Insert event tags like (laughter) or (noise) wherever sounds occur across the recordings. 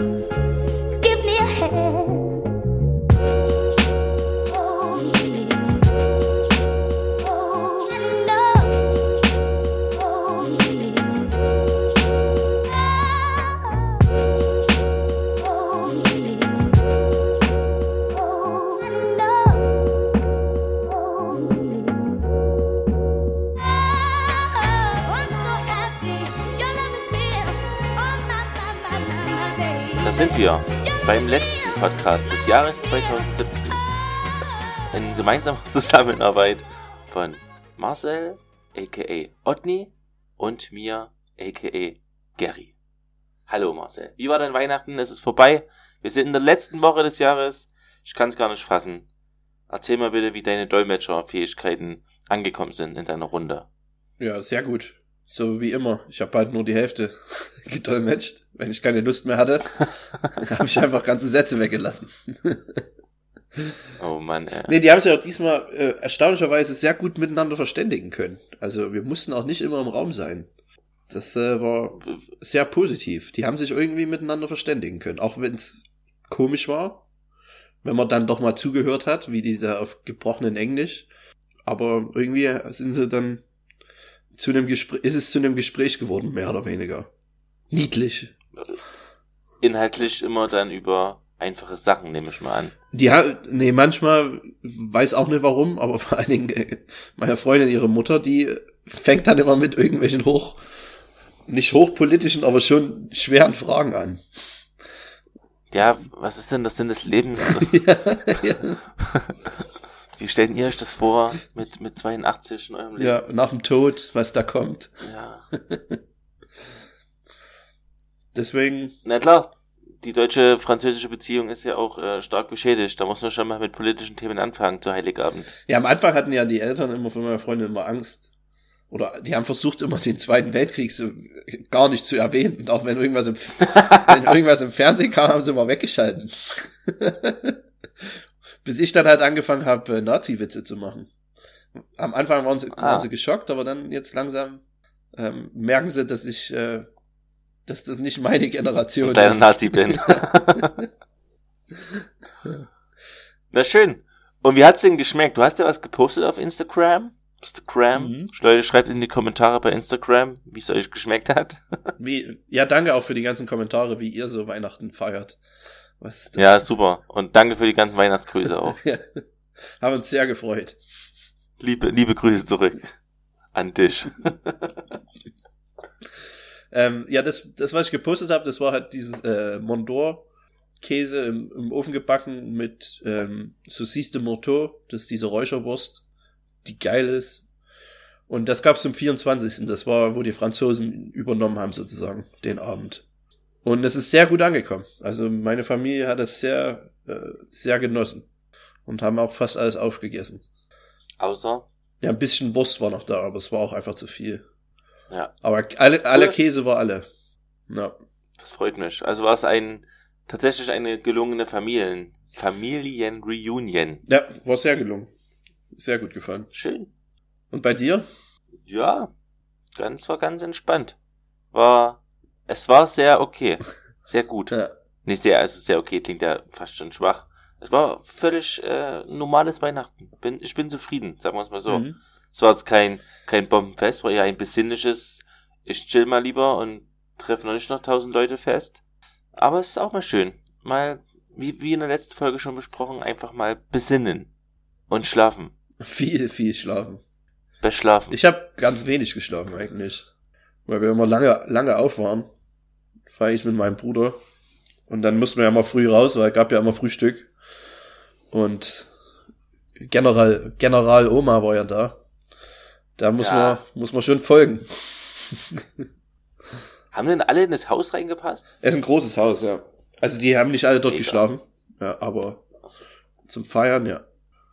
Música beim letzten Podcast des Jahres 2017 in gemeinsamer (laughs) Zusammenarbeit von Marcel, aka Otni und mir, aka Gary. Hallo Marcel, wie war dein Weihnachten? Es ist vorbei. Wir sind in der letzten Woche des Jahres. Ich kann es gar nicht fassen. Erzähl mal bitte, wie deine Dolmetscherfähigkeiten angekommen sind in deiner Runde. Ja, sehr gut. So wie immer. Ich habe halt nur die Hälfte (laughs) gedolmetscht. Wenn ich keine Lust mehr hatte, (laughs) habe ich einfach ganze Sätze weggelassen. (laughs) Oh Mann, ey. nee, die haben sich auch diesmal äh, erstaunlicherweise sehr gut miteinander verständigen können. Also wir mussten auch nicht immer im Raum sein. Das äh, war sehr positiv. Die haben sich irgendwie miteinander verständigen können. Auch wenn es komisch war, wenn man dann doch mal zugehört hat, wie die da auf gebrochenen Englisch. Aber irgendwie sind sie dann zu einem Gespräch, ist es zu einem Gespräch geworden, mehr oder weniger. Niedlich. Inhaltlich immer dann über einfache Sachen, nehme ich mal an. Die ha nee, manchmal weiß auch nicht warum, aber (laughs) vor allen Dingen äh, meine Freundin, ihre Mutter, die fängt dann immer mit irgendwelchen hoch, nicht hochpolitischen, aber schon schweren Fragen an. Ja, was ist denn das Sinn des Lebens? (laughs) ja, ja. (laughs) Wie stellt ihr euch das vor mit, mit 82 in eurem Leben? ja, nach dem Tod, was da kommt. ja. (laughs) Deswegen, Na klar, die deutsche-französische Beziehung ist ja auch äh, stark beschädigt. Da muss man schon mal mit politischen Themen anfangen zu Heiligabend. ja, am Anfang hatten ja die Eltern immer von meiner Freundin immer Angst. Oder die haben versucht, immer den Zweiten Weltkrieg so gar nicht zu erwähnen. Und auch wenn irgendwas im, (laughs) wenn irgendwas im Fernsehen kam, haben sie immer weggeschalten. (laughs) Bis ich dann halt angefangen habe, äh, Nazi-Witze zu machen. Am Anfang waren sie, Ah. waren sie geschockt, aber dann jetzt langsam ähm, merken sie, dass ich, äh, dass das nicht meine Generation Und dein ist. Nazi bin. (laughs) Na schön. Und wie hat's denn geschmeckt? Du hast ja was gepostet auf Instagram? Instagram. Mhm. Leute, schreibt in die Kommentare bei Instagram, wie es euch geschmeckt hat. Wie, ja, danke auch für die ganzen Kommentare, wie ihr so Weihnachten feiert. Was ist das? Ja, super. Und danke für die ganzen Weihnachtsgrüße (laughs) auch. Ja. Haben uns sehr gefreut. Liebe, liebe Grüße zurück. An dich. Ähm, ja, das, das, was ich gepostet habe, das war halt dieses äh, Mondor-Käse im, im Ofen gebacken mit ähm, Saucisse de Morteau, das ist diese Räucherwurst, die geil ist. Und das gab's zum 24. Das war, wo die Franzosen übernommen haben, sozusagen, den Abend. Und es ist sehr gut angekommen. Also meine Familie hat das sehr, äh, sehr genossen. Und haben auch fast alles aufgegessen. Außer, Ja, ein bisschen Wurst war noch da, aber es war auch einfach zu viel. ja, Aber alle, alle Cool. Käse war alle. Ja. das freut mich. Also war es ein, tatsächlich eine gelungene Familien, Familienreunion. Ja, war sehr gelungen. Sehr gut gefallen. Schön. Und bei dir? Ja, ganz, war ganz entspannt. War, es war sehr okay. Sehr gut. Ja. Nicht sehr, also sehr okay, klingt ja fast schon schwach. Es war völlig äh, normales Weihnachten. Bin, ich bin zufrieden, sagen wir es mal so. Mhm. Es war jetzt kein, kein Bombenfest, war eher ein besinnliches, ich chill mal lieber und treffe noch nicht noch tausend Leute fest. Aber es ist auch mal schön. Mal, wie, wie in der letzten Folge schon besprochen, einfach mal besinnen. Und schlafen. Viel, viel schlafen. Beschlafen. Ich habe ganz wenig geschlafen eigentlich. Weil wir immer lange, lange auf waren. War ich mit meinem Bruder. Und dann mussten wir ja mal früh raus, weil es gab ja immer Frühstück. Und General, General Oma war ja da. Da muss Ja. man, muss man schon folgen. (laughs) Haben denn alle in das Haus reingepasst? Es ist ein großes Haus, ja. Also die haben nicht alle dort Mega. geschlafen. Ja, aber Achso. zum Feiern, ja.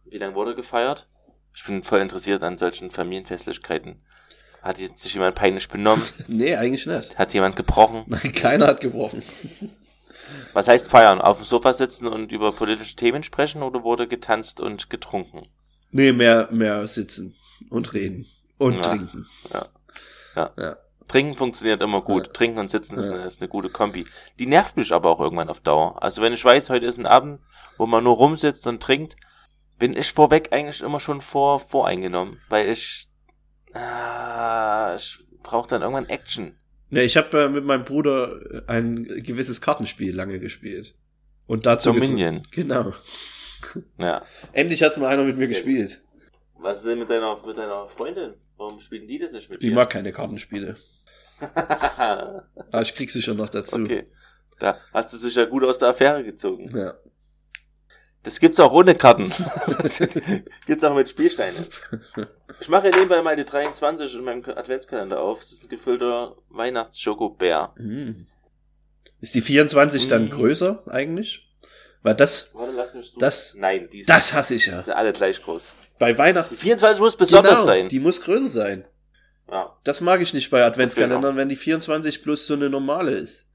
Wie lange wurde gefeiert? Ich bin voll interessiert an solchen Familienfestlichkeiten. Hat jetzt sich jemand peinlich benommen? (laughs) Nee, eigentlich nicht. Hat jemand gebrochen? Nein, keiner hat gebrochen. (laughs) Was heißt feiern? Auf dem Sofa sitzen und über politische Themen sprechen oder wurde getanzt und getrunken? Nee, mehr, mehr sitzen und reden und Ja. trinken. Ja. Ja. ja. Trinken funktioniert immer gut. Ja. Trinken und Sitzen ist, eine, ist eine gute Kombi. Die nervt mich aber auch irgendwann auf Dauer. Also wenn ich weiß, heute ist ein Abend, wo man nur rumsitzt und trinkt, bin ich vorweg eigentlich immer schon vor, voreingenommen. Weil ich, äh, ich brauche dann irgendwann Action. Ja, ich habe äh, mit meinem Bruder ein gewisses Kartenspiel lange gespielt. Und dazu Dominion. Genau. (laughs) Ja. Endlich hat's mal einer mit mir Sehr gespielt. Was ist denn mit deiner, mit deiner Freundin? Warum spielen die das nicht mit Die dir? mag keine Kartenspiele. Aber (laughs) ich krieg sie schon noch dazu. okay. Da hast du sich ja gut aus der Affäre gezogen. Ja. Das gibt's auch ohne Karten. (laughs) gibt's auch mit Spielsteinen. Ich mache ja nebenbei mal die 23 in meinem Adventskalender auf. Das ist ein gefüllter Weihnachts-Schokobär. Hm. Ist die 24 dann Hm. größer eigentlich? Weil das, Warte, lass mich so. Das- Nein, die sind, das hasse ich ja. sind alle gleich groß. Bei Die Weihnachten. 24 muss besonders genau, sein. Die muss größer sein. Ja. Das mag ich nicht bei Adventskalendern, Genau. wenn die 24 plus so eine normale ist.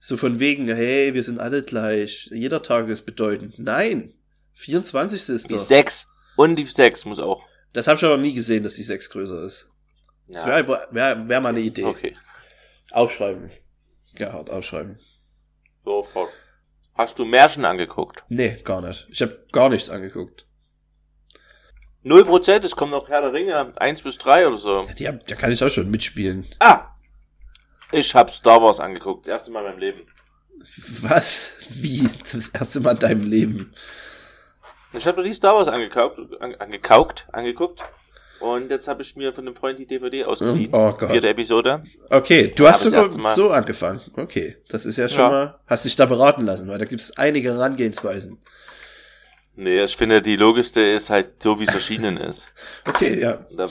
So von wegen, hey, wir sind alle gleich. Jeder Tag ist bedeutend. Nein. 24 ist Die doch. 6 und die 6 muss auch. Das habe ich aber nie gesehen, dass die 6 größer ist. Das Ja. wäre wär, wär mal eine Idee. Okay. Aufschreiben. Ja, hart aufschreiben. Sofort. Hast du Märchen angeguckt? Nee, gar nicht. Ich habe gar nichts angeguckt. Null Prozent, es kommt noch Herr der Ringe, 1 bis 3 oder so. Ja, die hab, da kann ich auch schon mitspielen. Ah! Ich hab Star Wars angeguckt. Das erste Mal in meinem Leben. Was? Wie? Das erste Mal in deinem Leben. Ich habe die Star Wars angekauft, an, angekaukt, angeguckt. Und jetzt habe ich mir von einem Freund die DVD ausgeliehen. Oh Gott. Vierte Episode. Okay, du hast sogar so angefangen. Okay, das ist ja schon Ja. mal. Hast dich da beraten lassen, weil da gibt es einige Herangehensweisen. Nee, ich finde, die logischste ist halt so, wie es erschienen ist. (laughs) Okay, ja. Da-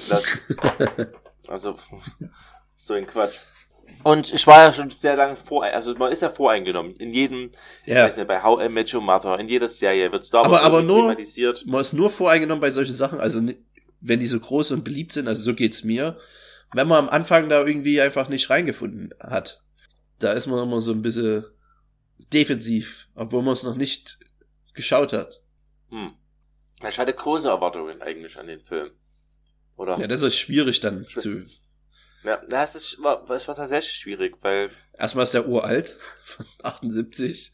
also, (laughs) so ein Quatsch. Und ich war ja schon sehr lange vor, also man ist ja voreingenommen. In jedem, ich Ja. weiß nicht, bei How I Met Your Mother, in jeder Serie wird Star Wars Aber- aber nur- thematisiert. Man ist nur voreingenommen bei solchen Sachen, also ni- wenn die so groß und beliebt sind, also so geht's mir. Wenn man am Anfang da irgendwie einfach nicht reingefunden hat, da ist man immer so ein bisschen defensiv, obwohl man es noch nicht geschaut hat. Hm. Ich hatte große Erwartungen eigentlich an den Film. Oder? Ja, das ist schwierig dann Schw- zu. Ja, das ist, war, das war tatsächlich schwierig, weil Erstmal ist der uralt, (laughs) von 78.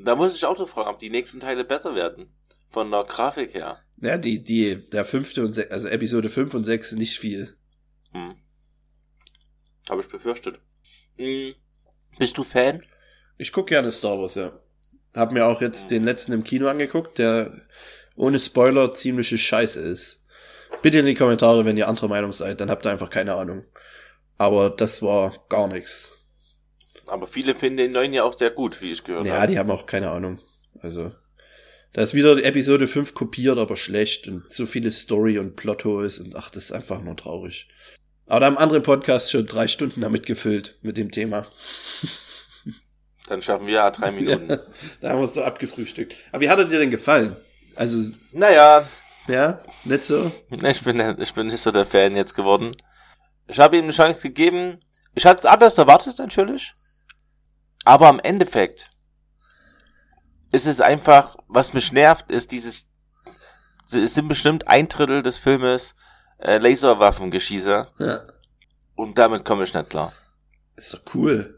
da muss ich auch so fragen, ob die nächsten Teile besser werden. Von der Grafik her. Ja, die, die, der fünfte und sech, also Episode 5 und 6 nicht viel. Hm. Habe ich befürchtet. Hm. Bist du Fan? Ich guck gerne Star Wars, ja. Hab mir auch jetzt den letzten im Kino angeguckt, der ohne Spoiler ziemliche Scheiße ist. Bitte in die Kommentare, wenn ihr anderer Meinung seid, dann habt ihr einfach keine Ahnung. Aber das war gar nichts. Aber viele finden den neuen ja auch sehr gut, wie ich gehört Ja, habe. die haben auch keine Ahnung. Also, da ist wieder die Episode 5 kopiert, aber schlecht und so viele Story und Plotholes und ach, das ist einfach nur traurig. Aber da haben andere Podcasts schon drei Stunden damit gefüllt, mit dem Thema. Dann schaffen wir ja drei (laughs) Minuten. Ja, da haben wir es so abgefrühstückt. Aber wie hat er dir denn gefallen? Also, Naja, ja, nicht so? ich bin, ich bin nicht so der Fan jetzt geworden. Ich habe ihm eine Chance gegeben. Ich hatte es anders erwartet, natürlich. Aber im Endeffekt ist es einfach, was mich nervt, ist dieses, es sind bestimmt ein Drittel des Filmes äh, Laserwaffengeschieße Ja. und damit komme ich nicht klar. Ist doch cool.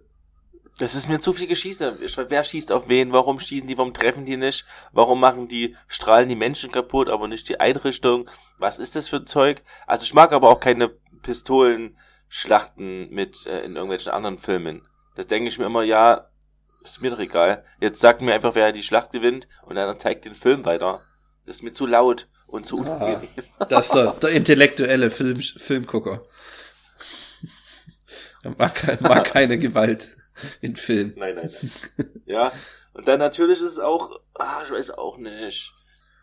Das ist mir zu viel Geschieße. Wer schießt auf wen? Warum schießen die? Warum treffen die nicht? Warum machen die, strahlen die Menschen kaputt, aber nicht die Einrichtung? Was ist das für ein Zeug? Also ich mag aber auch keine Pistolenschlachten mit äh, in irgendwelchen anderen Filmen. Da denke ich mir immer, ja, ist mir doch egal. Jetzt sagt mir einfach, wer die Schlacht gewinnt und dann zeigt den Film weiter. Das ist mir zu laut und zu Ah. unangenehm. Das ist der, (laughs) der intellektuelle Film, Filmgucker. Er mag, mag keine Gewalt (laughs) in Film. Nein, nein, nein. Ja, und dann natürlich ist es auch, ah, ich weiß auch nicht.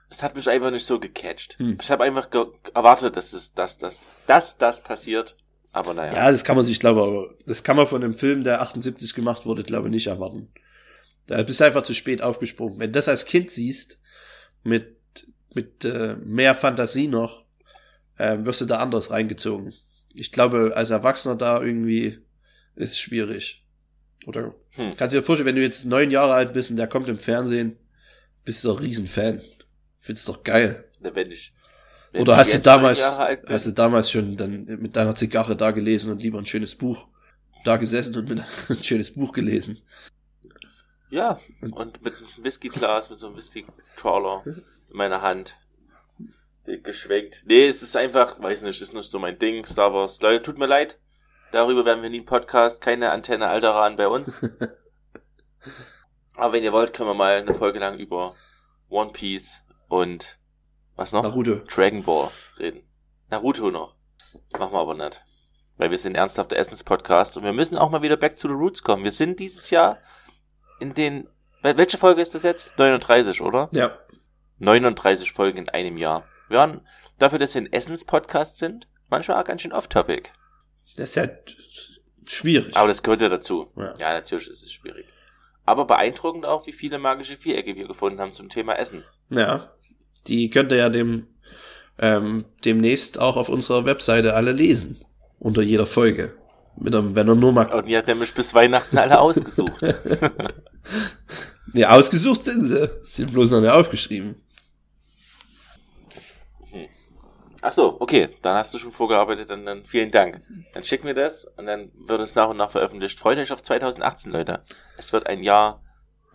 Es hat mich einfach nicht so gecatcht. Hm. Ich habe einfach erwartet, dass es, dass das, dass das passiert. Aber naja. Ja, das kann man sich, glaube aber das kann man von einem Film, der 78 gemacht wurde, glaube ich, nicht erwarten. Da bist du einfach zu spät aufgesprungen. Wenn du das als Kind siehst, mit, mit äh, mehr Fantasie noch, äh, wirst du da anders reingezogen. Ich glaube, als Erwachsener da irgendwie ist schwierig. Oder Hm. kannst du dir vorstellen, wenn du jetzt neun Jahre alt bist und der kommt im Fernsehen, bist du doch Riesenfan. Findest doch geil. Wenn ich, Wenn Oder ich hast du damals, hast du damals schon dann mit deiner Zigarre da gelesen und lieber ein schönes Buch da gesessen und mit (laughs) ein schönes Buch gelesen? Ja, und mit einem Whiskyglas, mit so einem Whisky-Trawler in meiner Hand. Geschwenkt. Nee, es ist einfach, weiß nicht, ist nicht so mein Ding, Star Wars. Leute, tut mir leid. Darüber werden wir nie einen Podcast, keine Antenne Alderan bei uns. (laughs) Aber wenn ihr wollt, können wir mal eine Folge lang über One Piece und was noch? Naruto. Dragon Ball reden. Naruto noch. Machen wir aber nicht. Weil wir sind ernsthafter Essenspodcast und wir müssen auch mal wieder back to the roots kommen. Wir sind dieses Jahr in den, wel- welche Folge ist das jetzt? 39, oder? Ja. 39 Folgen in einem Jahr. Wir waren dafür, dass wir ein Essenspodcast sind, manchmal auch ganz schön off-topic. Das ist ja schwierig. Aber das gehört ja dazu. Ja. Ja, natürlich ist es schwierig. Aber beeindruckend auch, wie viele magische Vierecke wir gefunden haben zum Thema Essen. Ja. Die könnt ihr ja dem, ähm, demnächst auch auf unserer Webseite alle lesen. Unter jeder Folge. Mit einem, wenn er nur mal, Und ihr habt nämlich bis Weihnachten alle (laughs) ausgesucht. nee, ausgesucht sind sie. Sind bloß noch nicht aufgeschrieben. Ach so, okay, dann hast du schon vorgearbeitet, dann, dann vielen Dank. Dann schicken wir das und dann wird es nach und nach veröffentlicht. Freut euch auf 2018, Leute. Es wird ein Jahr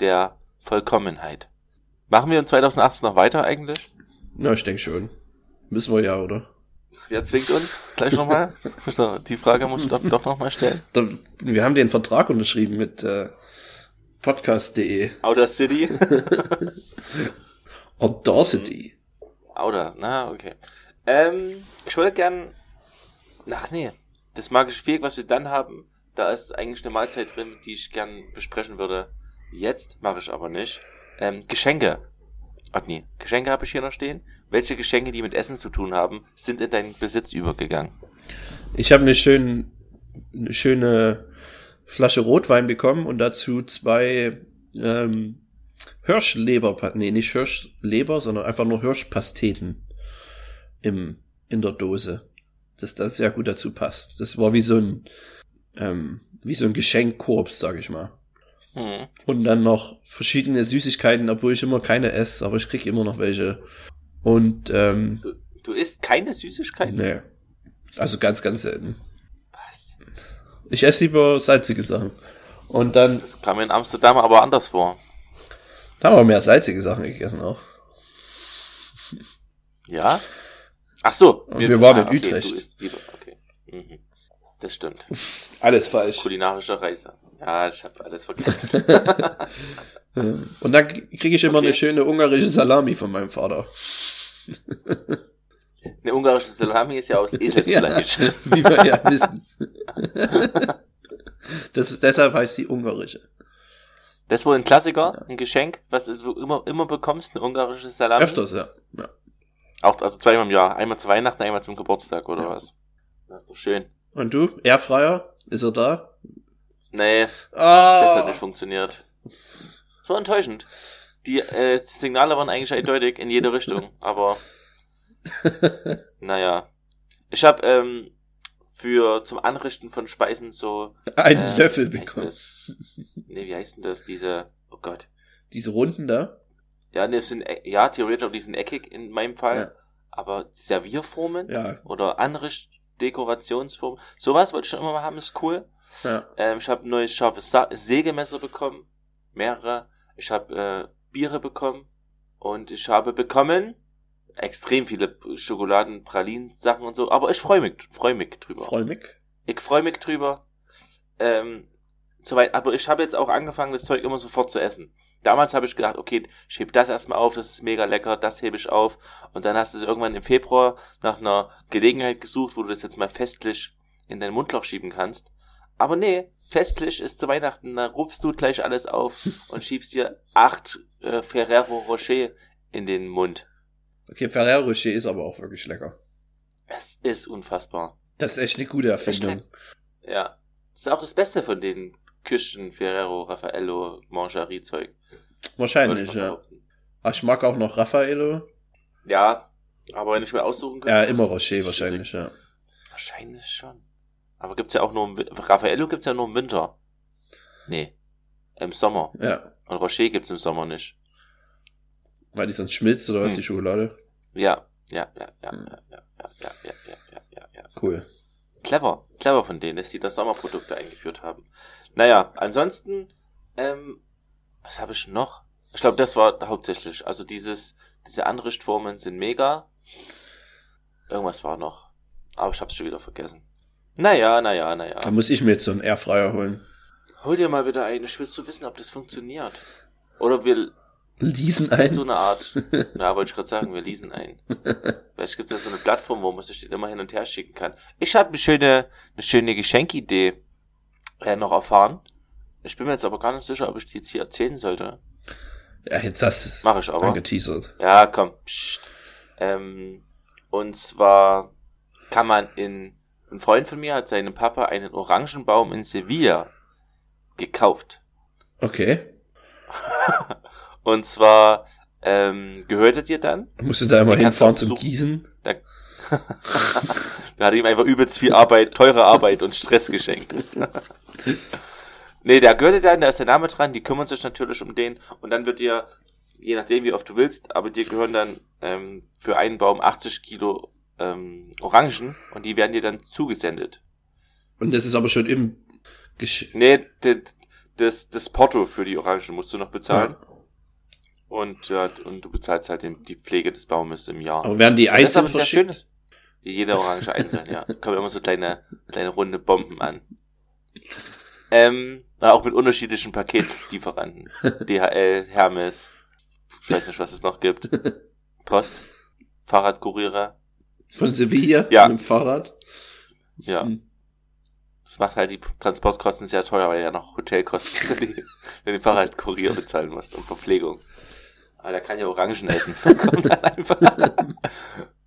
der Vollkommenheit. Machen wir in 2018 noch weiter eigentlich? Ja, ich denke schon. Müssen wir ja, oder? Wer zwingt uns? Gleich nochmal? (laughs) Die Frage muss ich doch, doch nochmal stellen. Wir haben den Vertrag unterschrieben mit äh, podcast.de. Outer City? Audacity. (laughs) Outer, na, okay. Ähm, ich würde gern, ach nee, das magische Viereck, was wir dann haben, da ist eigentlich eine Mahlzeit drin, die ich gern besprechen würde. Jetzt mache ich aber nicht. Ähm, Geschenke. Ach nee, Geschenke habe ich hier noch stehen. Welche Geschenke, die mit Essen zu tun haben, sind in deinen Besitz übergegangen? Ich habe eine, schön, eine schöne Flasche Rotwein bekommen und dazu zwei ähm, Hirschleber, nee, nicht Hirschleber, sondern einfach nur Hirschpasteten im, in der Dose. Dass das sehr gut dazu passt. Das war wie so ein, ähm, wie so ein Geschenkkorb, sag ich mal. Hm. Und dann noch verschiedene Süßigkeiten, obwohl ich immer keine esse, aber ich krieg immer noch welche. Und, ähm, Du, du isst keine Süßigkeiten? nee. Also ganz, ganz selten. Was? Ich esse lieber salzige Sachen. Und dann, Das kam in Amsterdam aber anders vor. da haben wir mehr salzige Sachen gegessen auch. Ja? Ach so. Und wir waren in okay, Utrecht. Lieber, okay. Mhm. Das stimmt. (laughs) Alles falsch. Kulinarische Reise. Ja, ich habe alles vergessen. (laughs) Und dann kriege ich immer Okay. eine schöne ungarische Salami von meinem Vater. Eine ungarische Salami ist ja aus Eselsfleisch. (laughs) Ja, wie wir ja wissen. Das, deshalb heißt sie ungarische. Das ist wohl ein Klassiker, ein Geschenk, was du immer, immer bekommst, eine ungarische Salami. Öfters, ja. ja. Auch, also zweimal im Jahr. Einmal zu Weihnachten, einmal zum Geburtstag oder Ja. was. Das ist doch schön. Und du? Airfryer? Ist er da? Nee, das hat Ah! nicht funktioniert. So enttäuschend. Die äh, Signale waren eigentlich eindeutig in jede Richtung, (laughs) aber naja. Ich habe ähm, für zum Anrichten von Speisen so Ein äh, Löffel bekommen. Nee, wie heißt denn das? Diese, oh Gott. Diese Runden da? Ja, das sind, e- ja, theoretisch auch die sind eckig in meinem Fall. Ja. Aber Servierformen Ja. oder Anrichtdekorationsformen, sowas wollte ich schon immer mal haben, ist cool. ja. Ähm, ich habe ein neues scharfes Sa Sägemesser bekommen, mehrere. Ich habe äh, Biere bekommen und ich habe bekommen extrem viele Schokoladen, Pralinen, Sachen und so. Aber ich freue mich, freue mich drüber. Freu mich. Ich freue mich drüber. Ähm, soweit, aber ich habe jetzt auch angefangen, das Zeug immer sofort zu essen. Damals habe ich gedacht, okay, ich heb das erstmal auf, das ist mega lecker, das hebe ich auf. Und dann hast du irgendwann im Februar nach einer Gelegenheit gesucht, wo du das jetzt mal festlich in dein Mundloch schieben kannst. Aber nee, festlich ist zu Weihnachten, da rufst du gleich alles auf (laughs) und schiebst dir acht äh, Ferrero Rocher in den Mund. Okay, Ferrero Rocher ist aber auch wirklich lecker. Es ist unfassbar. Das ist echt eine gute Erfindung. Ja. Das ist auch das Beste von den Küchen, Ferrero, Raffaello, Mangerie-Zeug. Wahrscheinlich, ja. Ach, ah, ich mag auch noch Raffaello. Ja, aber wenn ich mir aussuchen könnte. Ja, immer Rocher wahrscheinlich, schwierig. ja. Wahrscheinlich schon. Aber gibt's ja auch nur im Raffaello gibt's ja nur im Winter. Nee. Im Sommer. Ja. Und Rocher gibt's im Sommer nicht. Weil die sonst schmilzt oder was, die hm. Schokolade? Ja, ja, ja, ja, hm. ja, ja, ja, ja, ja, ja, ja. Cool. Clever, clever von denen, dass die das Sommerprodukte eingeführt haben. Naja, ansonsten, ähm, was habe ich noch? Ich glaube, das war hauptsächlich. Also dieses, diese Anrichtformen sind mega. Irgendwas war noch. Aber ich hab's schon wieder vergessen. Naja, naja, naja. Da muss ich mir jetzt so einen Airfryer holen. Hol dir mal wieder einen. Ich will zu wissen, ob das funktioniert. Oder wir Leasen ein. so eine Art. Na, wollte ich gerade sagen, wir leasen ein. (laughs) Vielleicht gibt es ja so eine Plattform, wo man sich den immer hin und her schicken kann. Ich habe eine schöne, eine schöne Geschenkidee äh, noch erfahren. Ich bin mir jetzt aber gar nicht sicher, ob ich die jetzt hier erzählen sollte. Ja, jetzt hast Mach ich aber. angeteasert. Ja, komm. Psst. Ähm, und zwar kann man in, ein Freund von mir hat seinem Papa einen Orangenbaum in Sevilla gekauft. Okay. (laughs) Und zwar ähm, gehört er dir dann. Musst du da immer hinfahren zum. Gießen? Da, (laughs) da hat ihm einfach übelst viel Arbeit, teure Arbeit und Stress geschenkt. (laughs) nee, der gehört dir dann, da ist der Name dran, die kümmern sich natürlich um den und dann wird dir, je nachdem wie oft du willst, aber dir gehören dann ähm, für einen Baum 80 Kilo ähm, Orangen und die werden dir dann zugesendet. Und das ist aber schon im Gesch Nee, das, das, Porto für die Orangen musst du noch bezahlen. Ja. Und, ja, und du bezahlst halt die Pflege des Baumes im Jahr. Aber werden die einzeln verschickt? Jede Orange einzeln, ja. Da kommen immer so kleine, kleine runde Bomben an. Ähm, auch mit unterschiedlichen Paketlieferanten. (laughs) DHL, Hermes, ich weiß nicht, was es noch gibt. Post, Fahrradkurierer, Von Sevilla Ja. mit dem Fahrrad? ja. Hm. Das macht halt die Transportkosten sehr teuer, weil ja noch Hotelkosten für die, für den Fahrradkurier bezahlen musst und Verpflegung. Aber der kann ja Orangen essen. (laughs) Kommt dann einfach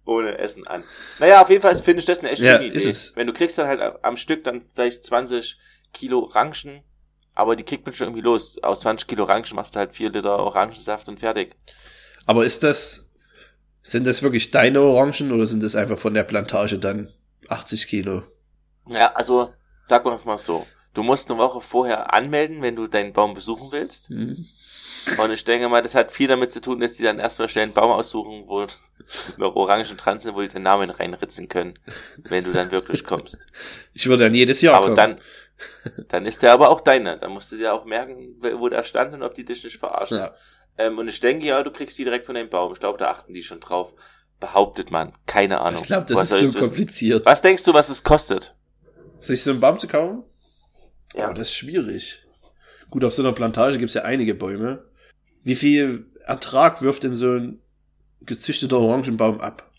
ohne Essen an. Naja, auf jeden Fall finde ich das eine echt Ja, schöne ist Idee. es. Wenn du kriegst dann halt am Stück dann vielleicht 20 Kilo Orangen, aber die kriegt man schon irgendwie los. Aus 20 Kilo Orangen machst du halt 4 Liter Orangensaft und fertig. Aber ist das, sind das wirklich deine Orangen oder sind das einfach von der Plantage dann 80 Kilo? Ja, also sagen wir es mal so. Du musst eine Woche vorher anmelden, wenn du deinen Baum besuchen willst. Hm. Und ich denke mal, das hat viel damit zu tun, dass die dann erstmal schnell einen Baum aussuchen, wo (laughs) noch Orangen dran sind, wo die den Namen reinritzen können, wenn du dann wirklich kommst. (laughs) Ich würde dann jedes Jahr aber kommen. dann, dann ist der aber auch deiner. Dann musst du dir auch merken, wo der stand und ob die dich nicht verarschen. ja. Ähm, und ich denke ja, du kriegst die direkt von deinem Baum. Ich glaube, da achten die schon drauf. Behauptet man. Keine Ahnung. Ich glaube, das Woher ist so ich's wissen? kompliziert. Was denkst du, was es kostet? Sich so einen Baum zu kaufen? Ja. Oh, das ist schwierig. Gut, auf so einer Plantage gibt's ja einige Bäume. Wie viel Ertrag wirft denn so ein gezüchteter Orangenbaum ab?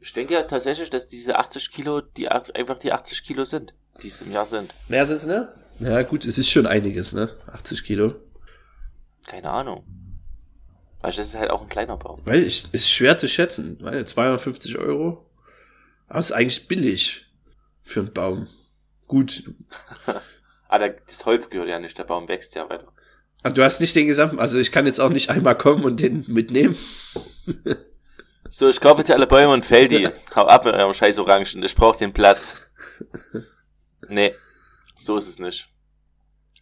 Ich denke ja tatsächlich, dass diese 80 Kilo, die ach- einfach die 80 Kilo sind, die es im Jahr sind. Mehr sind's, ne? Ja, gut, es ist schon einiges, ne? 80 Kilo. Keine Ahnung. Weil das ist halt auch ein kleiner Baum. Weil ich, ist schwer zu schätzen, weil 250 Euro. Aber ist eigentlich billig für einen Baum. Gut. (laughs) Ah, das Holz gehört ja nicht, der Baum wächst ja weiter. Aber du hast nicht den gesamten, also ich kann jetzt auch nicht einmal kommen und den mitnehmen. (laughs) So, ich kaufe jetzt alle Bäume und fäll die. Hau ab mit eurem scheiß Orangen, ich brauche den Platz. Nee, so ist es nicht.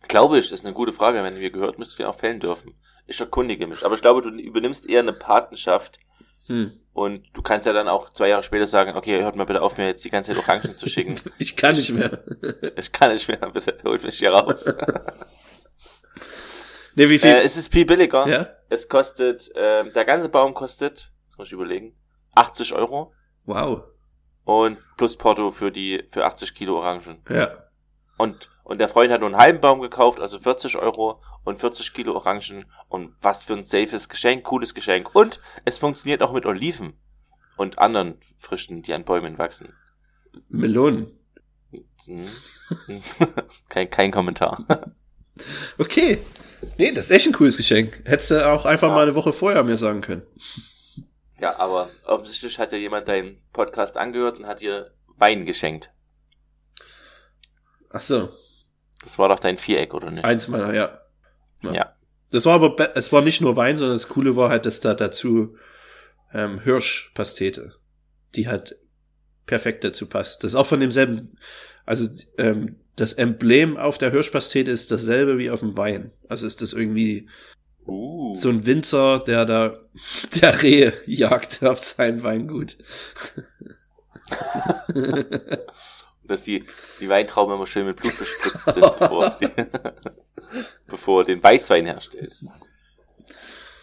Glaube ich, ist eine gute Frage. Wenn ihr gehört, müsst ihr auch fällen dürfen. Ich erkundige mich. Aber ich glaube, du übernimmst eher eine Patenschaft Hm. Und du kannst ja dann auch zwei Jahre später sagen, okay, hört mal bitte auf, mir jetzt die ganze Zeit Orangen zu schicken. (laughs) Ich kann nicht mehr. (laughs) Ich kann nicht mehr, bitte holt mich hier raus. (laughs) Ne, wie viel? äh, es ist viel billiger. ja? Es kostet, ähm, der ganze Baum kostet, das muss ich überlegen, 80 Euro Wow. und plus Porto für die, für 80 Kilo Orangen. Ja. Und, und der Freund hat nur einen halben Baum gekauft, also 40 Euro und 40 Kilo Orangen und was für ein safes Geschenk, cooles Geschenk. Und es funktioniert auch mit Oliven und anderen Früchten, die an Bäumen wachsen. Melonen. Hm. (laughs) kein, kein Kommentar. Okay. Nee, das ist echt ein cooles Geschenk. Hättest du auch einfach Ja. mal eine Woche vorher mir sagen können. Ja, aber offensichtlich hat ja jemand deinen Podcast angehört und hat dir Wein geschenkt. Ach so. Das war doch dein Viereck, oder nicht? Eins meiner, ja. Ja. Das war aber, be- es war nicht nur Wein, sondern das Coole war halt, dass da dazu ähm, Hirschpastete, die halt perfekt dazu passt. Das ist auch von demselben, also ähm, das Emblem auf der Hirschpastete ist dasselbe wie auf dem Wein. Also ist das irgendwie Uh. So ein Winzer, der da (laughs) der Rehe jagt auf sein Weingut. (laughs) (laughs) dass die, die Weintrauben immer schön mit Blut bespritzt sind, bevor, die, (laughs) bevor er den Weißwein herstellt.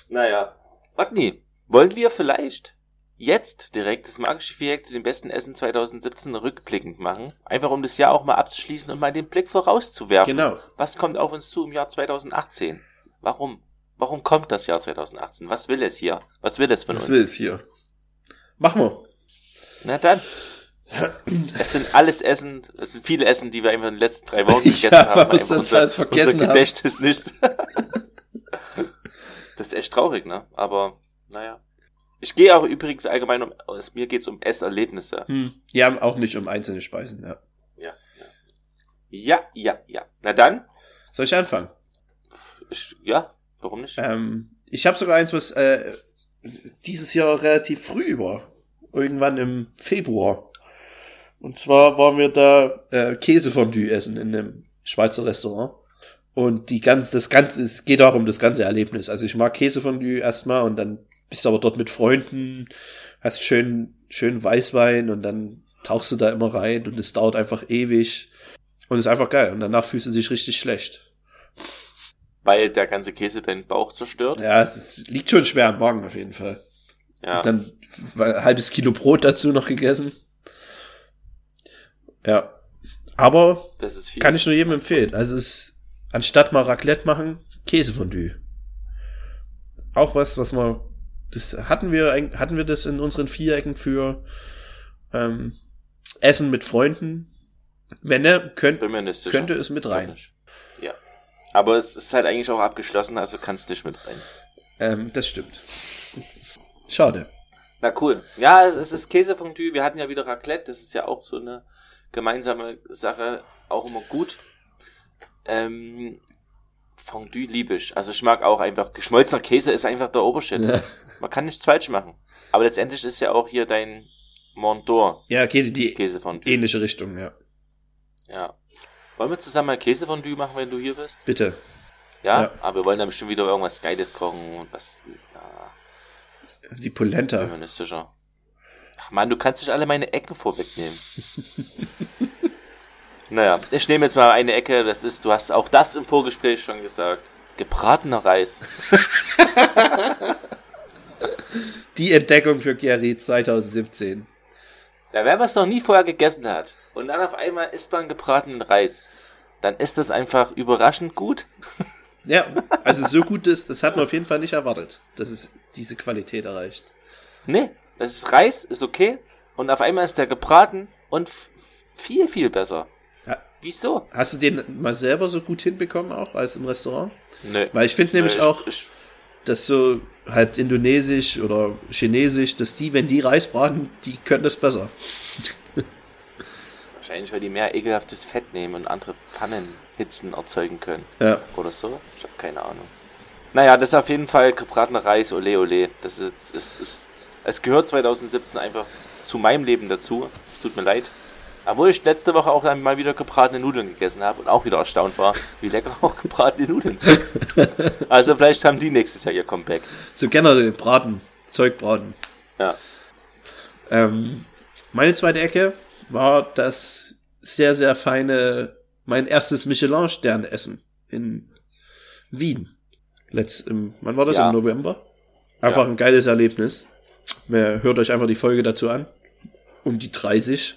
Naja. Otni, wollen wir vielleicht jetzt direkt das magische Viereck zu den besten Essen 2017 rückblickend machen? Einfach um das Jahr auch mal abzuschließen und mal den Blick vorauszuwerfen. Genau. Was kommt auf uns zu im Jahr 2018? Warum? Warum kommt das Jahr 2018? Was will es hier? Was will es von Was uns? will es hier? Machen wir. Na dann. Es sind alles Essen, es sind viele Essen, die wir einfach in den letzten drei Wochen (laughs) Ja, gegessen haben. weil wir einfach sonst alles vergessen unser haben. Gedächtnis nicht. (laughs) das ist echt traurig, ne? Aber, naja. Ich gehe auch übrigens allgemein um, mir geht's um Esserlebnisse. Hm. Ja, auch nicht um einzelne Speisen, ja. Ja, ja. Ja, ja, ja. Na dann, Soll ich anfangen? ich, ja, warum nicht? Ähm, ich habe sogar eins, was äh, dieses Jahr relativ früh war. Irgendwann im Februar. Und zwar waren wir da äh, Käsefondue essen in einem Schweizer Restaurant. Und die ganz, das ganze, es geht auch um das ganze Erlebnis. Also ich mag Käsefondue erstmal und dann bist du aber dort mit Freunden, hast schön, schön Weißwein und dann tauchst du da immer rein und es dauert einfach ewig. Und ist einfach geil. Und danach fühlst du dich richtig schlecht. Weil der ganze Käse deinen Bauch zerstört. Ja, es ist, liegt schon schwer am Magen auf jeden Fall. Ja. Dann ein halbes Kilo Brot dazu noch gegessen. Ja. Aber das ist viel. kann ich nur jedem empfehlen. Also es ist, anstatt mal Raclette machen, Käsefondue. Auch was, was man, das hatten wir, hatten wir das in unseren Vierecken für ähm, Essen mit Freunden. Wenn ne, könnt, könnte es mit rein. Ja. Aber es ist halt eigentlich auch abgeschlossen, also kannst nicht mit rein. Ähm, das stimmt. Schade. Na cool. Ja, es ist Käsefondue. Wir hatten ja wieder Raclette. Das ist ja auch so eine gemeinsame Sache. Auch immer gut. Ähm, Fondue liebe ich. Also ich mag auch einfach, geschmolzener Käse ist einfach der Obershit. Ja. Man kann nichts falsch machen. Aber letztendlich ist ja auch hier dein Mont d'Or Ja, geht die Käsefondue. ähnliche Richtung, ja. Ja. Wollen wir zusammen mal Käsefondue machen, wenn du hier bist? Bitte. Ja? Ja. Aber wir wollen dann bestimmt wieder irgendwas Geiles kochen und was, ja, Die Polenta. mir nicht sicher. Ach man, du kannst nicht alle meine Ecken vorwegnehmen. (laughs) naja, ich nehme jetzt mal eine Ecke, das ist, du hast auch das im Vorgespräch schon gesagt. Gebratener Reis. (laughs) Die Entdeckung für Gary 2017. Ja, wenn man es noch nie vorher gegessen hat und dann auf einmal isst man gebratenen Reis, dann ist das einfach überraschend gut. (laughs) Ja, also so gut ist, das hat man auf jeden Fall nicht erwartet, dass es diese Qualität erreicht. Nee, das ist Reis, ist okay. Und auf einmal ist der gebraten und viel, viel besser. Ja. Wieso? Hast du den mal selber so gut hinbekommen auch als im Restaurant? Nö. Weil ich finde nämlich ich, auch, Ich, dass so halt indonesisch oder chinesisch, dass die, wenn die Reis braten, die können das besser. (laughs) wahrscheinlich, weil die mehr ekelhaftes Fett nehmen und andere Pfannenhitzen erzeugen können. Ja. Oder so? Ich habe keine Ahnung. Naja, das ist auf jeden Fall gebratener Reis, ole ole. Das ist, ist, ist, es gehört 2017 einfach zu meinem Leben dazu. Es tut mir leid. Obwohl ich letzte Woche auch mal wieder gebratene Nudeln gegessen habe und auch wieder erstaunt war, wie lecker (laughs) auch gebratene Nudeln sind. (laughs) Also vielleicht haben die nächstes Jahr ihr Comeback. So generell Braten, Zeug braten. Ja. Ähm, meine zweite Ecke war das sehr, sehr feine, mein erstes Michelin-Stern-Essen in Wien. Letzt, im, wann war das? Ja. Im November? Einfach Ja. ein geiles Erlebnis. Wer- Hört euch einfach die Folge dazu an. Um die 30.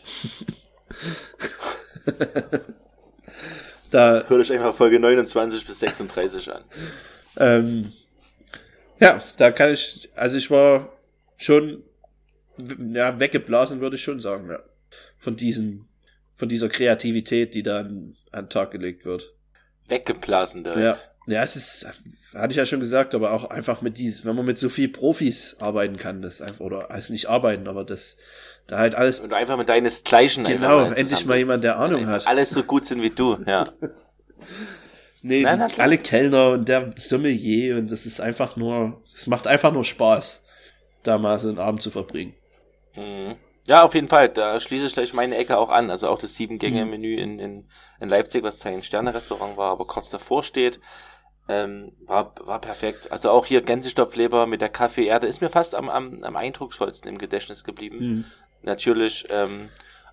(laughs) da, Hört euch einfach Folge 29 bis 36 an. ähm, ja, da kann ich, also ich war schon, ja, weggeblasen, würde ich schon sagen, ja. Von diesen, von dieser Kreativität, die da an, an den Tag gelegt wird. Weggeblasen direkt. Ja, es ist, hatte ich ja schon gesagt, aber auch einfach mit dies, wenn man mit so viel Profis arbeiten kann, das einfach, oder also nicht arbeiten, aber das, da halt alles, Und einfach mit deinesgleichen Genau, endlich mal jemand, der Ahnung hat. Alles so gut sind wie du, ja. (laughs) nee, Nein, die, alle Kellner und der Sommelier und das ist einfach nur, es macht einfach nur Spaß, da mal so einen Abend zu verbringen. Mhm. Ja, auf jeden Fall. Da schließe ich gleich meine Ecke auch an. Also auch das Mhm. Sieben-Gänge-Menü in, in, in Leipzig, was zwar ein Sterne-Restaurant war, aber kurz davor steht. Ähm, war, war perfekt. Also auch hier Gänsestopfleber mit der Kaffeeerde ist mir fast am, am, am eindrucksvollsten im Gedächtnis geblieben. Hm. Natürlich ähm,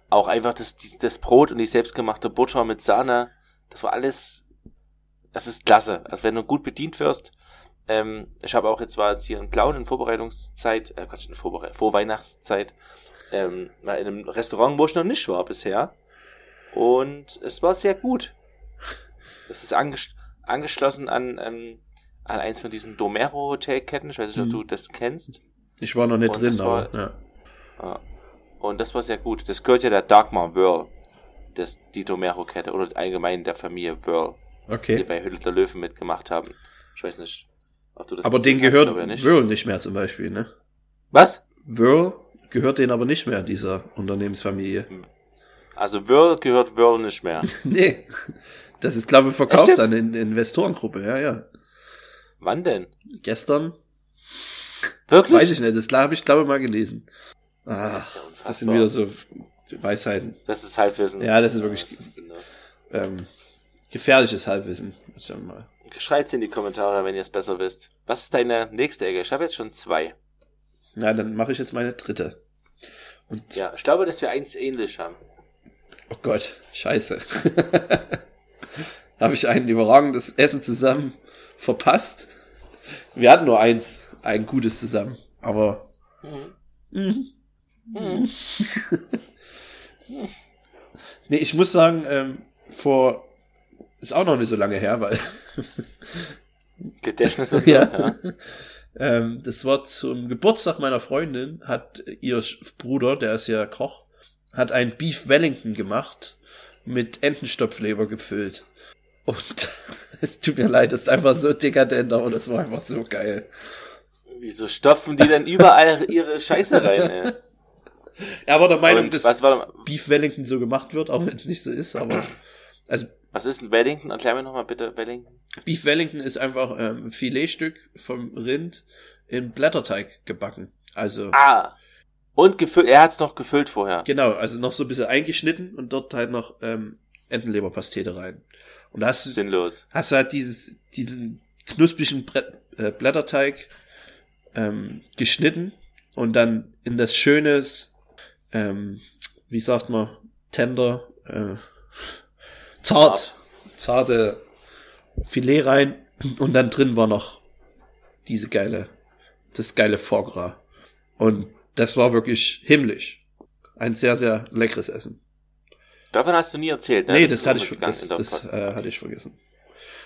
auch einfach das, die- das Brot und die selbstgemachte Butter mit Sahne. Das war alles, das ist klasse. Also wenn du gut bedient wirst. Ähm, ich habe auch jetzt war jetzt hier in Blauen in Vorbereitungszeit, äh, Quatsch, in Vorbere Vorweihnachtszeit, ähm, mal in einem Restaurant, wo ich noch nicht war bisher. Und es war sehr gut. Es ist anges angeschlossen an, ähm, an eins von diesen Domero Hotelketten. Ich weiß nicht, ob Mhm. du das kennst. Ich war noch nicht Und drin, das aber war- ja. Ja. Und das war sehr gut. Das gehört ja der Dagmar Wörl. Das, die Domero-Kette oder allgemein der Familie die Okay. bei Hülle der Löwen mitgemacht haben. Ich weiß nicht, ob du das Aber den hast, gehört aber nicht. Whirl nicht mehr zum Beispiel, ne? Was? Whirl gehört den aber nicht mehr, dieser Unternehmensfamilie. Also Wörl gehört Wörl nicht mehr. (laughs) nee. Das ist, glaube ich, verkauft an in Investorengruppe, ja, ja. Wann denn? Gestern, Wirklich? weiß ich nicht, das habe ich, glaube ich, mal gelesen. Das Ah, ist ja unfassbar. das sind wieder so Weisheiten. Das ist Halbwissen. Ja, das ist wirklich- das ist, ne. Ähm, gefährliches Halbwissen. Das mal. Schreit's in die Kommentare, wenn ihr es besser wisst. Was ist deine nächste Ecke? Ich habe jetzt schon zwei. Na, dann mache ich jetzt meine dritte. Und, Ja, ich glaube, dass wir eins ähnlich haben. oh Gott, scheiße. (laughs) (laughs) habe ich ein überragendes Essen zusammen verpasst. Wir hatten nur eins, ein gutes zusammen. Aber Mhm. Mhm. (laughs) Nee, ich muss sagen, ähm, vor ist auch noch nicht so lange her, weil (laughs) Gedächtnis und so, ja. ja. ähm, das war zum Geburtstag meiner Freundin, hat ihr Bruder, der ist ja Koch, hat ein Beef Wellington gemacht mit Entenstopfleber gefüllt. Und (laughs) es tut mir leid, das ist einfach so dekadent, aber das war einfach so geil. Wieso stopfen die denn überall ihre Scheiße rein, ey? Er war der Meinung, Und dass was war Beef Wellington so gemacht wird, auch wenn es nicht so ist, aber (clears throat) also Was ist ein Wellington? Erklär mir nochmal bitte Wellington. Beef Wellington ist einfach ähm, Filetstück vom Rind in Blätterteig gebacken. Also Ah. Und gefüllt, er hat's noch gefüllt vorher. genau, also noch so ein bisschen eingeschnitten und dort halt noch ähm, Entenleberpastete rein. Und da hast du, Sinnlos. hast du halt dieses, diesen knusprigen Brett, äh, Blätterteig ähm, geschnitten und dann in das schönes, ähm, wie sagt man, tender, äh, zart, zarte Filet rein und dann drin war noch diese geile, das geile Foie Gras. Und das war wirklich himmlisch. Ein sehr, sehr leckeres Essen. Davon hast du nie erzählt, ne? nee, Das das, hatte ich, das, das äh, hatte ich vergessen.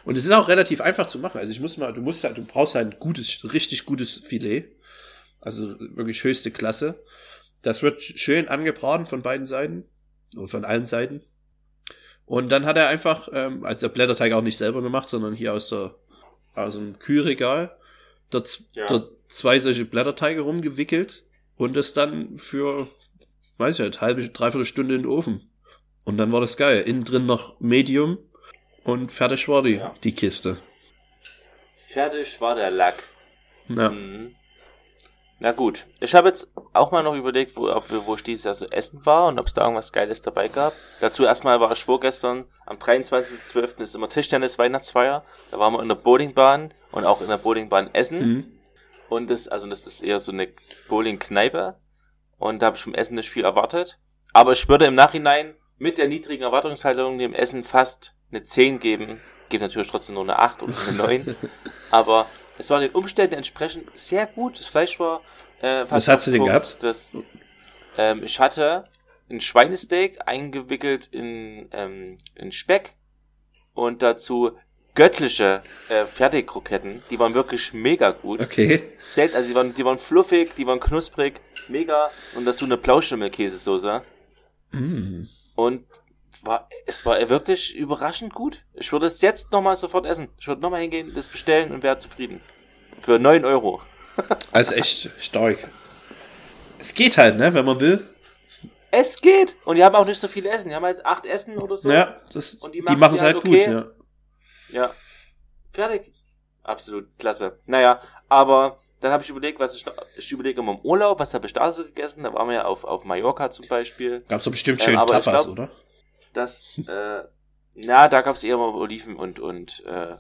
Und es ist auch relativ einfach zu machen. Also ich muss mal, du musst halt, du brauchst halt ein gutes, richtig gutes Filet. Also wirklich höchste Klasse. Das wird schön angebraten von beiden Seiten. Oder von allen Seiten. Und dann hat er einfach, ähm, also der Blätterteig auch nicht selber gemacht, sondern hier aus der, aus dem Kühlregal, dort, Ja. dort zwei solche Blätterteige rumgewickelt und es dann für, weiß ich nicht, halbe, dreiviertel Stunde in den Ofen. Und dann war das geil. Innen drin noch Medium und fertig war die, Ja. die Kiste. Fertig war der Lack. Ja. Mhm. Na gut. Ich habe jetzt auch mal noch überlegt, wo, ob wir, wo ich dieses Jahr so essen war und ob es da irgendwas Geiles dabei gab. Dazu erstmal war ich vorgestern, am 23.12. ist immer Tischtennis Weihnachtsfeier. Da waren wir in der Bowlingbahn und auch in der Bowlingbahn essen. Mhm. Und das, also das ist eher so eine Bowling-Kneipe. Und da habe ich vom Essen nicht viel erwartet. Aber ich würde im Nachhinein mit der niedrigen Erwartungshaltung dem Essen fast eine 10 geben. Gebe natürlich trotzdem nur eine 8 oder eine 9. (laughs) Aber es war den Umständen entsprechend sehr gut. Das Fleisch war äh, fast Was hast du denn gehabt? Das, ähm, ich hatte ein Schweinesteak eingewickelt in, ähm, in Speck und dazu göttliche äh, Fertigkroketten. Die waren wirklich mega gut. Okay. Selten, also die waren, die waren fluffig, die waren knusprig, mega. Und dazu eine Blauschimmelkäsesoße. Mm. Und war, es war wirklich überraschend gut. Ich würde es jetzt nochmal sofort essen. Ich würde nochmal hingehen, das bestellen und wäre zufrieden. Für 9 Euro. (laughs) Also echt stark. Es geht halt, ne, wenn man will. Es geht! Und die haben auch nicht so viel Essen. Die haben halt acht Essen oder so. Ja, das, Und die die machen machen es halt halt gut, okay. ja. Ja. Fertig. Absolut klasse. Naja, aber dann habe ich überlegt, was ich noch, ich überlege immer im Urlaub, was habe ich da so gegessen? Da waren wir ja auf, auf Mallorca zum Beispiel. Gab's doch bestimmt Ähm, schön ich Tapas, glaub- oder? Das, äh, na, da gab es eher mal Oliven und, und, äh,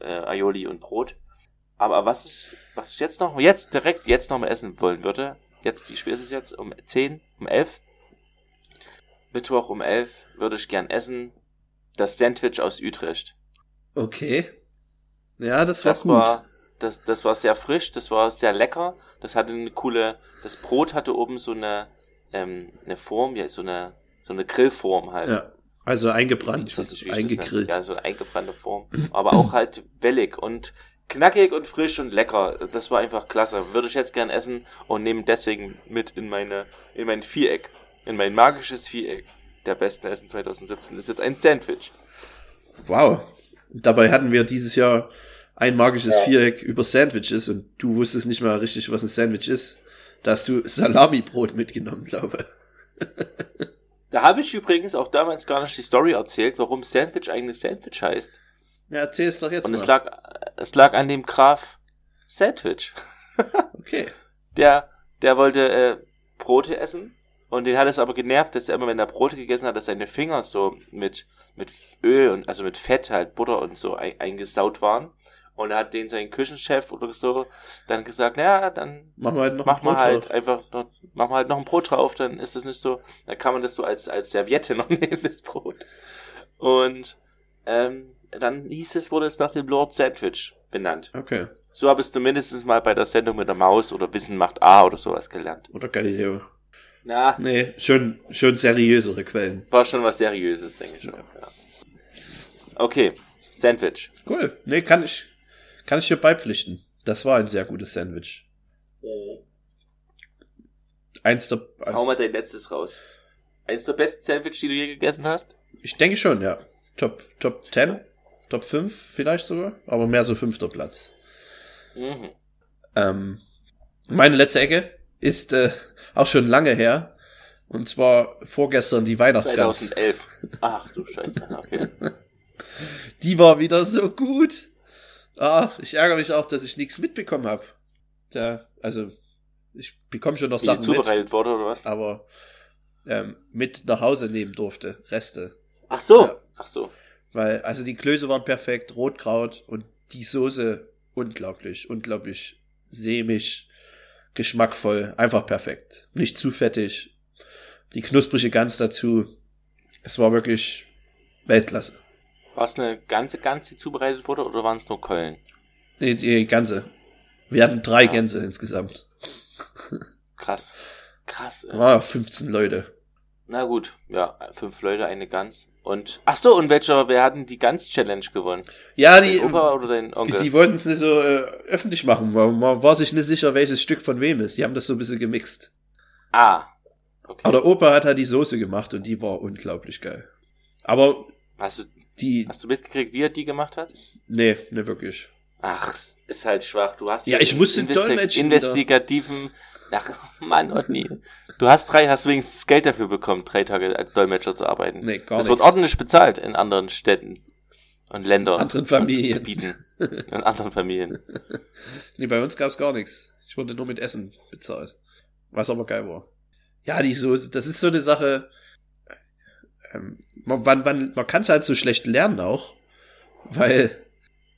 äh, Aioli und Brot. Aber was ich, was ich jetzt noch, jetzt direkt jetzt noch mal essen wollen würde, jetzt, wie spät ist es jetzt? Um 10, um 11? Mittwoch um 11 würde ich gern essen das Sandwich aus Utrecht. Okay. Ja, das war Das gut. war, das, das war sehr frisch, das war sehr lecker. Das hatte eine coole, das Brot hatte oben so eine, ähm, eine Form, ja, so eine, so eine Grillform halt. ja. Also eingebrannt, nicht, eingegrillt. Ja, so eine eingebrannte Form. Aber auch halt wellig und knackig und frisch und lecker. Das war einfach klasse. Würde ich jetzt gern essen und nehme deswegen mit in meine, in mein Viereck. In mein magisches Viereck der besten Essen 2017. Das ist jetzt ein Sandwich. Wow. Und dabei hatten wir dieses Jahr ein magisches Viereck über Sandwiches und du wusstest nicht mal richtig, was ein Sandwich ist. Da hast du Salami-Brot mitgenommen, glaube (laughs) Da habe ich übrigens auch damals gar nicht die Story erzählt, warum Sandwich eigentlich Sandwich heißt. Ja, erzähl es doch jetzt Und mal. es lag, es lag an dem Graf Sandwich. (laughs) okay. Der, der wollte äh, Brote essen und den hat es aber genervt, dass er immer, wenn er Brote gegessen hat, dass seine Finger so mit, mit Öl und also mit Fett halt, Butter und so ein, eingesaut waren. Und er hat den sein Küchenchef oder so dann gesagt, naja, dann Machen wir halt noch mach ein mal Brot halt drauf. einfach noch, mach mal halt noch ein Brot drauf, dann ist das nicht so, dann kann man das so als, als Serviette (laughs) noch nehmen, das Brot. Und ähm, dann hieß es, wurde es nach dem Lord Sandwich benannt. Okay. So habe ich es zumindest mal bei der Sendung mit der Maus oder Wissen macht A oder sowas gelernt. Oder Galileo. Na, Nee, schon, schon seriösere Quellen. war schon was Seriöses, denke ich schon. Ja. Okay, Sandwich. Cool. Nee, kann ich, kann ich dir beipflichten. Das war ein sehr gutes Sandwich. Eins der, Hau also, mal dein letztes raus. Eins der besten Sandwich, die du je gegessen hast? ich denke schon, ja. Top, Top 10, Top 5 vielleicht sogar, aber mehr so fünfter Platz. Mhm. Ähm, meine letzte Ecke ist äh, auch schon lange her. Und zwar vorgestern die Weihnachtsgans. 2011. Ach du Scheiße, okay. (laughs) Die war wieder so gut. Ah, ich ärgere mich auch, dass ich nichts mitbekommen habe. Da, also, ich bekomme schon noch Wie die Sachen mit, zubereitet wurde oder was? aber ähm, mit nach Hause nehmen durfte. Reste. Ach so, Ja. ach so. Weil, also die Klöße waren perfekt, Rotkraut und die Soße unglaublich, unglaublich sämig, geschmackvoll, einfach perfekt. Nicht zu fettig. Die knusprige Gans dazu. Es war wirklich Weltklasse. War es eine ganze Gans, die zubereitet wurde oder waren es nur Keulen? Nee, die ganze. Wir hatten drei Ja. Gänse insgesamt. (laughs) Krass. Krass. Ey. Ah, 15 Leute. Na gut, ja, fünf Leute, eine Gans. Und, ach so, und welcher, wer hat denn die Gans-Challenge gewonnen? Ja, die, Dein Opa oder dein die, Onkel? die wollten es nicht so äh, öffentlich machen, weil man war sich nicht sicher, welches Stück von wem ist. Die haben das so ein bisschen gemixt. ah, okay. Aber der Opa hat halt die Soße gemacht und die war unglaublich geil. Aber Hast du, die, hast du mitgekriegt, wie er die gemacht hat? nee, ne wirklich. Ach, ist halt schwach. Du hast Ja, ich musste investi- investigativen. Ach, Mann, Otni. Du hast drei, hast wenigstens Geld dafür bekommen, drei Tage als Dolmetscher zu arbeiten. Nee, gar das wird ordentlich bezahlt in anderen Städten und Ländern. Anderen Familien. Und Gebieten. In anderen Familien. (laughs) Nee, bei uns gab's gar nichts. Ich wurde nur mit Essen bezahlt. Was aber geil war. Ja, die Soße, das ist so eine Sache. Ähm, man man, man, man kann es halt so schlecht lernen auch. Weil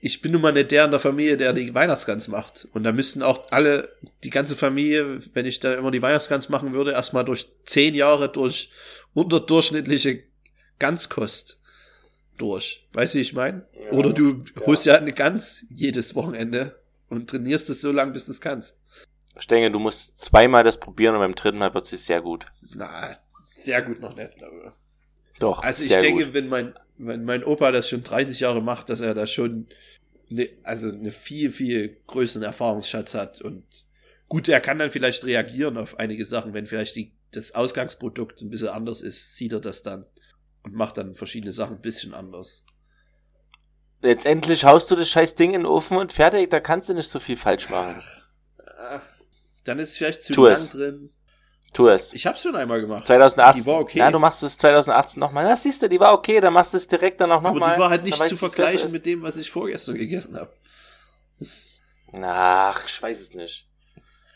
ich bin nun mal nicht der in der Familie, der die Weihnachtsgans macht. Und da müssten auch alle, die ganze Familie, wenn ich da immer die Weihnachtsgans machen würde, erstmal durch zehn Jahre durch unterdurchschnittliche Ganzkost durch. Weißt du, wie ich meine? Ja, Oder du ja. holst ja eine Gans jedes Wochenende und trainierst es so lange, bis du es kannst. Ich denke, du musst zweimal das probieren und beim dritten Mal wird es sehr gut. Na, sehr gut noch nicht, glaube Doch, Also ich denke, gut. wenn mein, wenn mein Opa das schon 30 Jahre macht, dass er da schon ne, also eine viel, viel größeren Erfahrungsschatz hat und gut, er kann dann vielleicht reagieren auf einige Sachen, wenn vielleicht die, das Ausgangsprodukt ein bisschen anders ist, sieht er das dann und macht dann verschiedene Sachen ein bisschen anders. Letztendlich haust du das scheiß Ding in den Ofen und fertig, da kannst du nicht so viel falsch machen. Ach, dann ist vielleicht zu Tu lang es. drin. Tu es. Ich hab's schon einmal gemacht. 2018. Die war okay. Ja, du machst es 2018 nochmal. Ja, siehst du, die war okay, dann machst du es direkt dann auch aber nochmal. die war halt nicht zu vergleichen mit dem, was ich vorgestern gegessen habe. Ach, ich weiß es nicht.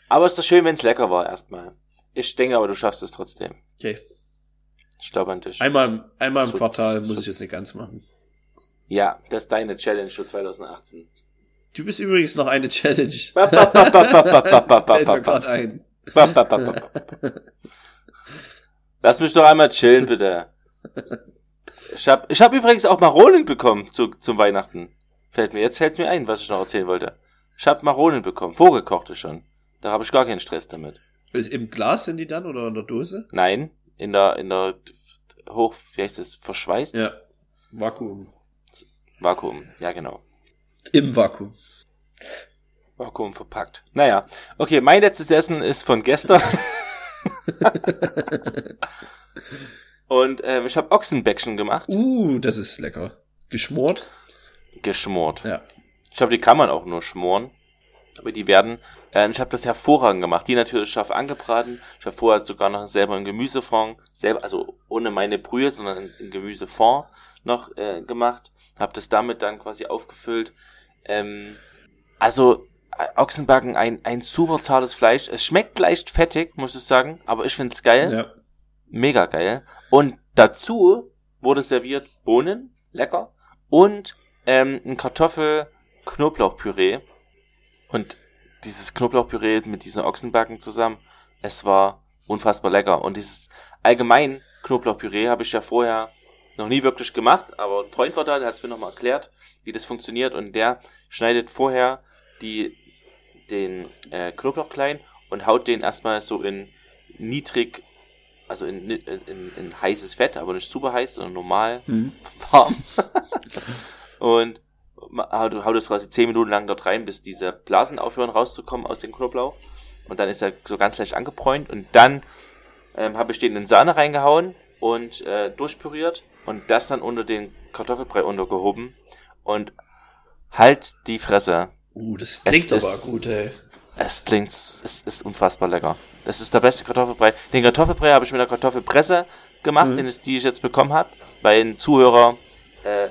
Aber es ist doch schön, wenn es lecker war erstmal. Ich denke aber, du schaffst es trotzdem. Okay. Ich glaube an dich. Einmal, im- einmal im So- Quartal so- muss ich es nicht ganz machen. Ja, das ist deine Challenge für 2018. Du bist übrigens noch eine Challenge. Fällt mir gerade ein. Ba, ba, ba, ba, ba. Lass mich doch einmal chillen, bitte. Ich hab, ich hab übrigens auch Maronen bekommen zu, zum Weihnachten. Fällt mir, jetzt fällt mir ein, was ich noch erzählen wollte. Ich hab Maronen bekommen, vorgekochte schon. Da habe ich gar keinen Stress damit. Ist Im Glas sind die dann oder in der Dose? Nein, in der, in der hoch, wie heißt das, verschweißt? Ja. Vakuum. Vakuum, ja genau. Im Vakuum. Vakuum verpackt. Naja, okay, mein letztes Essen ist von gestern. (laughs) Und ähm, ich habe Ochsenbäckchen gemacht, Uh, das ist lecker. Geschmort? geschmort. Ja. Ich glaube, die kann man auch nur schmoren. Aber die werden, äh, ich habe das hervorragend gemacht. Die natürlich scharf angebraten. Ich habe vorher sogar noch selber einen Gemüsefond, selber, also ohne meine Brühe, sondern einen- Gemüsefond noch äh, gemacht. Habe das damit dann quasi aufgefüllt. Ähm, also äh, Ochsenbacken, ein, ein super zartes Fleisch. Es schmeckt leicht fettig, muss ich sagen, aber ich find's geil. Ja. Mega geil. Und dazu wurde serviert Bohnen, lecker, und ähm, ein Kartoffel-Knoblauchpüree. Und dieses Knoblauchpüree mit diesen Ochsenbacken zusammen, es war unfassbar lecker. Und dieses allgemein Knoblauchpüree habe ich ja vorher noch nie wirklich gemacht, aber ein Freund war da, der hat es mir nochmal erklärt, wie das funktioniert. Und der schneidet vorher die, den äh, Knoblauch klein und haut den erstmal so in niedrig, also in, in, in, heißes Fett, aber nicht super heiß, sondern normal Hm. warm. (laughs) und haut, haut es quasi 10 Minuten lang dort rein, bis diese Blasen aufhören rauszukommen aus dem Knoblauch. Und dann ist er so ganz leicht angebräunt. Und dann ähm, habe ich den in Sahne reingehauen und äh, durchpüriert und das dann unter den Kartoffelbrei untergehoben. Und halt die Fresse. Uh, das klingt Es aber ist- gut, ey. Es klingt, es ist unfassbar lecker. Das ist der beste Kartoffelbrei. Den Kartoffelbrei habe ich mit der Kartoffelpresse gemacht, Mhm. den ich, die ich jetzt bekommen habe, weil ein Zuhörer, äh,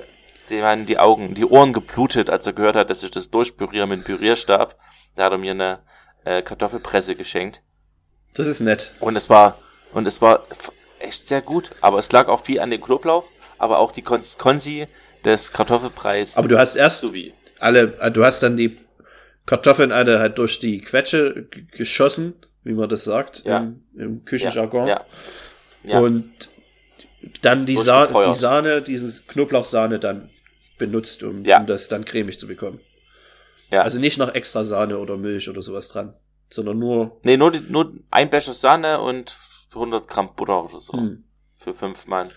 dem waren die Augen, die Ohren geblutet, als er gehört hat, dass ich das durchpüriere mit dem Pürierstab. Da hat er mir eine äh, Kartoffelpresse geschenkt. Das ist nett. Und es war, und es war echt sehr gut. Aber es lag auch viel an dem Knoblauch, aber auch die Kons Konsi des Kartoffelpreis Aber du hast erst sowie. Alle, äh, du hast dann die Kartoffeln alle halt durch die Quetsche geschossen, wie man das sagt, Ja. im, im Küchenjargon. Ja. ja. Und dann die, Sa die Sahne, dieses Knoblauchsahne dann benutzt, um, um das dann cremig zu bekommen. Also nicht noch extra Sahne oder Milch oder sowas dran, sondern nur Nee, nur, die, nur ein Becher Sahne und 100 Gramm Butter oder so. hm, Für fünf Mann.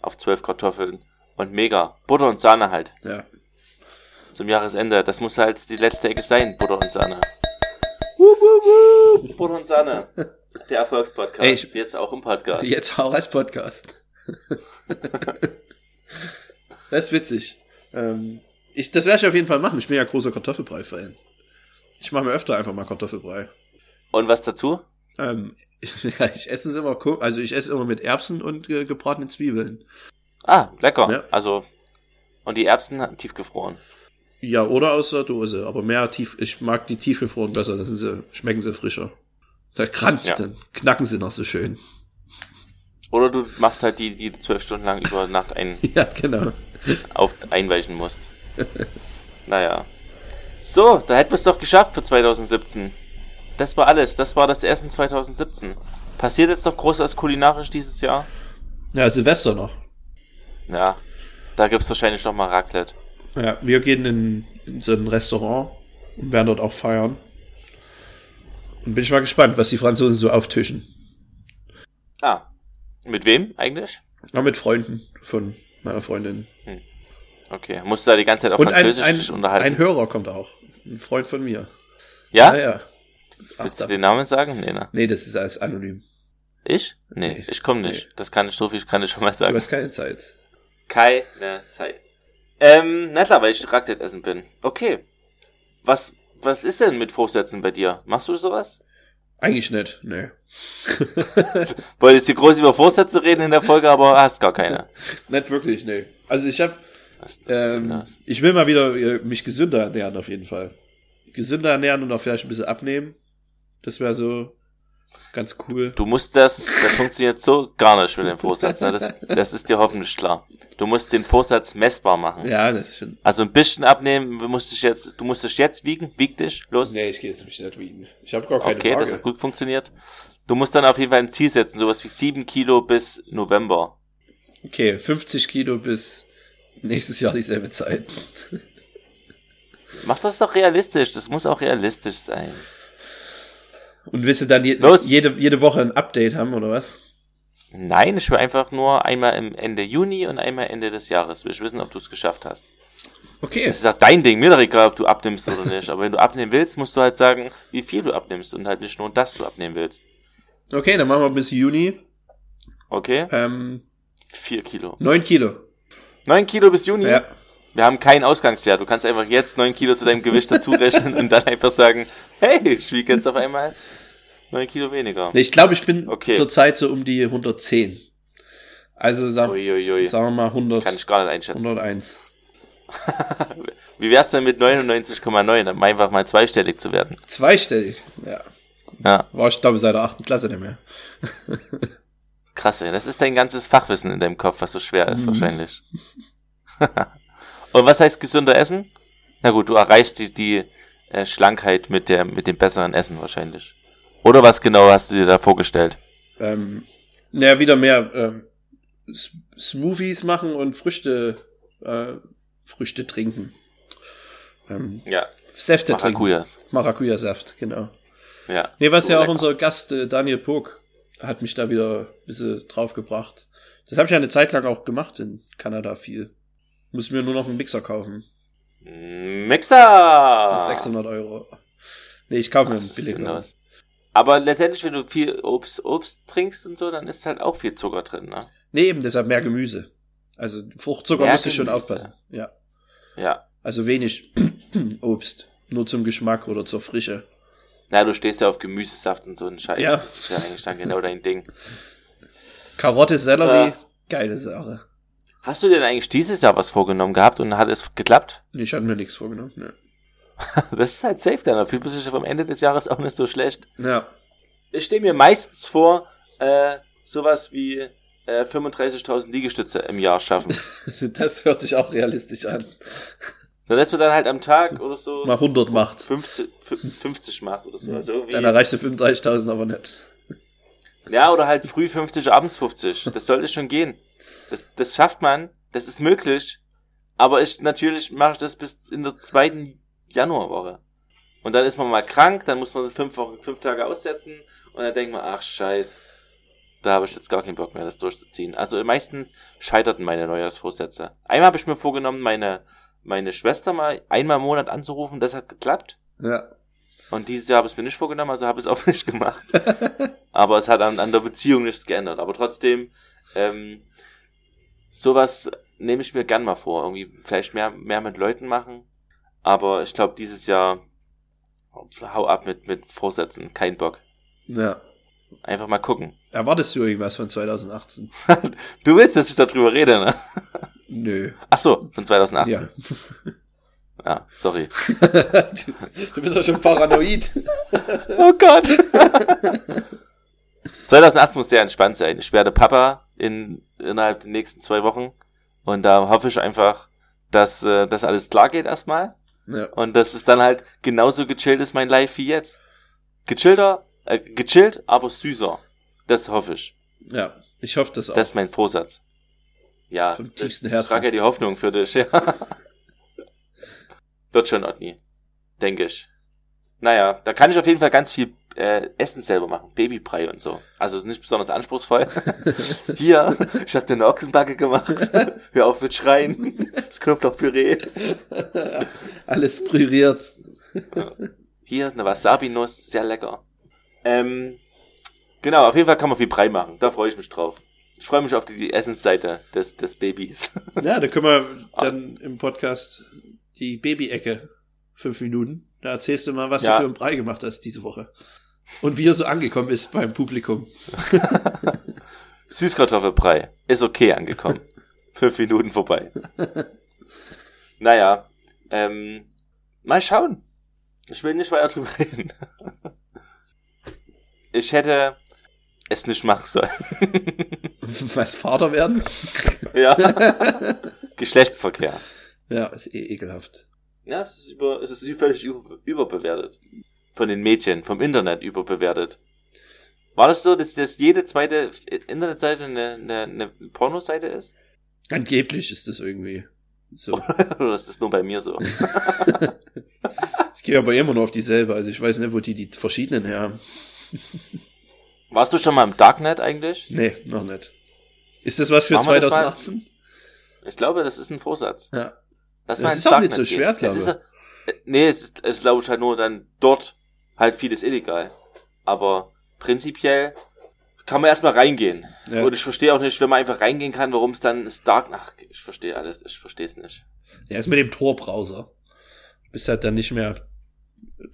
Auf zwölf Kartoffeln. Und mega. Butter und Sahne halt. ja. Zum Jahresende. Das muss halt die letzte Ecke sein. Butter und Sahne. Butter und Sahne. Der Erfolgspodcast. Ey, ich- Jetzt auch im Podcast. Jetzt auch als Podcast. (laughs) das ist witzig. Ähm, ich, das werde ich auf jeden Fall machen. Ich bin ja großer Kartoffelbrei-Fan. Ich mache mir öfter einfach mal Kartoffelbrei. Und was dazu? Ähm, (laughs) ja, ich esse es immer, also ich esse immer mit Erbsen und äh, gebratenen Zwiebeln. Ah, lecker. Ja. Also, und die Erbsen tiefgefroren. Ja, oder aus der Dose, aber mehr tief, ich mag die tiefgefroren besser, das sind sie, schmecken sie frischer. Da krank, Ja. dann knacken sie noch so schön. Oder du machst halt die, die zwölf Stunden lang über Nacht ein, (laughs) Ja, genau. auf, einweichen musst. naja. So, da hätten wir es doch geschafft für 2017. Das war alles. Das war das Essen 2017. Passiert jetzt noch groß was kulinarisch dieses Jahr? Ja, Silvester noch. Ja. Da gibt's wahrscheinlich noch mal Raclette. Ja, wir gehen in, in so ein Restaurant und werden dort auch feiern. Und bin ich mal gespannt, was die Franzosen so auftischen. Ah. Mit wem eigentlich? Ja, mit Freunden von meiner Freundin. Okay. Musst du da die ganze Zeit auf Und ein, Französisch ein, ein unterhalten? Hörer kommt auch. Ein Freund von mir. ja? Ja, ja. Ach, Willst du den Namen sagen? Nee, ne? nee, das ist alles anonym. Ich? Nee, Nee. ich komme nicht. Das kann ich so viel, kann ich schon mal Du sagen. hast keine Zeit. Keine Zeit. Ähm, na klar, weil ich Raclette essen bin. Okay. Was, was ist denn mit Vorsätzen bei dir? Machst du sowas? Eigentlich nicht, nee. (laughs) Wollte jetzt hier groß über Vorsätze reden in der Folge, aber hast gar keine. (laughs) nicht wirklich, nee. Also ich habe, ähm, ich will mal wieder äh, mich gesünder ernähren auf jeden Fall. Gesünder ernähren und auch vielleicht ein bisschen abnehmen. Das wäre so Ganz cool. Du musst das, das funktioniert so gar nicht mit dem Vorsatz. Ne? Das, das ist dir hoffentlich klar. Du musst den Vorsatz messbar machen. Ja, das ist schon. Also ein bisschen abnehmen, du musst dich jetzt, du musst dich jetzt wiegen, wieg dich, los. Nee, ich gehe jetzt nicht wiegen. Ich habe gar keine okay, das Waage. hat gut funktioniert. Du musst dann auf jeden Fall ein Ziel setzen, sowas wie sieben Kilo bis November. Okay, 50 Kilo bis nächstes Jahr dieselbe Zeit. Mach das doch realistisch, das muss auch realistisch sein. Und willst du dann je, jede, jede Woche ein Update haben, oder was? Nein, ich will einfach nur einmal im Ende Juni und einmal Ende des Jahres. Will ich wissen, ob du es geschafft hast. Okay. Das ist auch dein Ding, mir doch egal, ob du abnimmst oder nicht. Aber wenn du abnehmen willst, musst du halt sagen, wie viel du abnimmst und halt nicht nur, dass du abnehmen willst. Okay, dann machen wir bis Juni. Okay? Ähm, Vier Kilo. 9 Kilo. Neun Kilo bis Juni? Ja. Wir haben keinen Ausgangswert. Du kannst einfach jetzt neun Kilo zu deinem Gewicht dazu rechnen und dann einfach sagen, hey, ich wiege jetzt auf einmal neun Kilo weniger. Nee, ich glaube, ich bin Okay. zurzeit so um die 110. Also sag, Uiuiui. sagen wir mal 100, Kann ich gar nicht einschätzen. 101. (laughs) Wie wär's denn mit 99,9, um einfach mal zweistellig zu werden? Zweistellig. Ja. Ja, War ich glaube seit der 8. Klasse nicht mehr. krass, ey. Das ist dein ganzes Fachwissen in deinem Kopf, was so schwer ist, Mhm. wahrscheinlich. (laughs) und was heißt gesünder Essen? Na gut, du erreichst die, die äh, Schlankheit mit, der, mit dem besseren Essen wahrscheinlich. Oder was genau hast du dir da vorgestellt? Ähm, naja, wieder mehr S- Smoothies machen und Früchte, äh, Früchte trinken. Ähm, Ja, Säfte trinken. Maracujas. Maracuja-Saft, genau. Ja. Nee, was So ja auch lecker. unser Gast äh, Daniel Pog hat mich da wieder ein bisschen draufgebracht. Das habe ich ja eine Zeit lang auch gemacht in Kanada viel. Muss mir nur noch einen Mixer kaufen. Mixer! Das ist 600 Euro. Nee, ich kaufe mir einen billigen. Aber letztendlich, wenn du viel Obst, Obst trinkst und so, dann ist halt auch viel Zucker drin, ne? Nee, eben deshalb mehr Gemüse. Also Fruchtzucker Mehr muss ich schon aufpassen. Ja. Ja. Also wenig (clears throat) Obst. Nur zum Geschmack oder zur Frische. Na, du stehst ja auf Gemüsesaft und so einen Scheiß. Ja. Das ist ja eigentlich dann genau dein Ding. (laughs) Karotte, Sellerie, Ja. geile Sache. Hast du denn eigentlich dieses Jahr was vorgenommen gehabt und hat es geklappt? Ich hatte mir nichts vorgenommen. Ne. (laughs) Das ist halt safe dann. Da fühlt man sich am Ende des Jahres auch nicht so schlecht. Ja. Ich stehe mir meistens vor, äh, sowas wie äh, 35.000 Liegestütze im Jahr schaffen. (laughs) Das hört sich auch realistisch an. Dann lässt man dann halt am Tag oder so Mal 100 macht. 50, fü- 50 macht oder so. Also irgendwie, Dann erreichst du 35.000 aber nicht. ja, oder halt früh 50, abends 50. Das sollte schon gehen. Das, das schafft man. Das ist möglich. Aber ich, natürlich mache ich das bis in der zweiten Januarwoche. Und dann ist man mal krank, dann muss man fünf, Wochen, fünf Tage aussetzen und dann denkt man, ach scheiß, da habe ich jetzt gar keinen Bock mehr, das durchzuziehen. Also meistens scheiterten meine Neujahrsvorsätze. Einmal habe ich mir vorgenommen, meine, meine Schwester mal einmal im Monat anzurufen, das hat geklappt. Ja. Und dieses Jahr habe ich es mir nicht vorgenommen, also habe ich es auch (laughs) nicht gemacht. Aber es hat an, an der Beziehung nichts geändert. Aber trotzdem, ähm, sowas nehme ich mir gern mal vor. Irgendwie vielleicht mehr, mehr mit Leuten machen. Aber ich glaube, dieses Jahr hau ab mit, mit Vorsätzen. Kein Bock. Ja. Einfach mal gucken. Erwartest du irgendwas von 2018? (laughs) Du willst, dass ich darüber rede, ne? Nö. Ach so, von 2018. Ja. Ja, (laughs) sorry. du, (laughs) du bist ja schon paranoid. Oh Gott. 2018 muss sehr entspannt sein. Ich werde Papa in, innerhalb der nächsten zwei Wochen. Und da hoffe ich einfach, dass äh, das alles klar geht erstmal. Ja. Und dass es dann halt genauso gechillt ist, mein Life wie jetzt. Gechillter, äh, gechillt, aber süßer. Das hoffe ich. ja. Ich hoffe das auch. Das ist mein Vorsatz. Ja, Vom tiefsten ich Herzen. trage ja die Hoffnung für dich, ja. (laughs) Wird schon, Otni. Denke ich. Naja, da kann ich auf jeden Fall ganz viel äh, Essen selber machen. Babybrei und so. Also ist nicht besonders anspruchsvoll. (laughs) Hier, ich habe dir eine Ochsenbacke gemacht. (laughs) Hör auf mit Schreien. Das Knoblauchpüree. Alles präriert. Hier eine Wasabi-Nuss. Sehr lecker. Ähm, genau, auf jeden Fall kann man viel Brei machen. Da freue ich mich drauf. Ich freue mich auf die, die Essensseite des, des Babys. (laughs) Ja, da können wir dann im Podcast die Baby-Ecke fünf Minuten. Da erzählst du mal, was Ja. du für einen Brei gemacht hast diese Woche. Und wie er so angekommen ist beim Publikum. (laughs) Süßkartoffelbrei. Ist okay angekommen. Fünf Minuten vorbei. Naja, ähm, mal schauen. Ich will nicht weiter drüber reden. ich hätte es nicht machen sollen. (laughs) Was Vater werden? ja. Geschlechtsverkehr. Ja, ist eh ekelhaft. Ja, es ist, über, es ist völlig über, überbewertet. Von den Mädchen, vom Internet überbewertet. War das so, dass, dass jede zweite Internetseite eine, eine, eine Pornoseite ist? Angeblich ist das irgendwie so. (laughs) Oder ist das nur bei mir so? (laughs) Ich gehe aber immer nur auf dieselbe, also ich weiß nicht, wo die die verschiedenen her haben. (laughs) Warst du schon mal im Darknet eigentlich? Nee, noch nicht. Ist das was für Machen wir das mal? 2018? Ich glaube, das ist ein Vorsatz. Ja. Das ist auch nicht Darknet so schwer, gehen. glaube ist, äh, nee, es ist, es ist glaube ich halt nur dann dort halt vieles illegal. Aber prinzipiell kann man erstmal reingehen. Ja. Und ich verstehe auch nicht, wenn man einfach reingehen kann, warum es dann ist Dark. Ach, ich verstehe alles, ich verstehe es nicht. Ja, ist mit dem Tor-Browser. Bist halt dann nicht mehr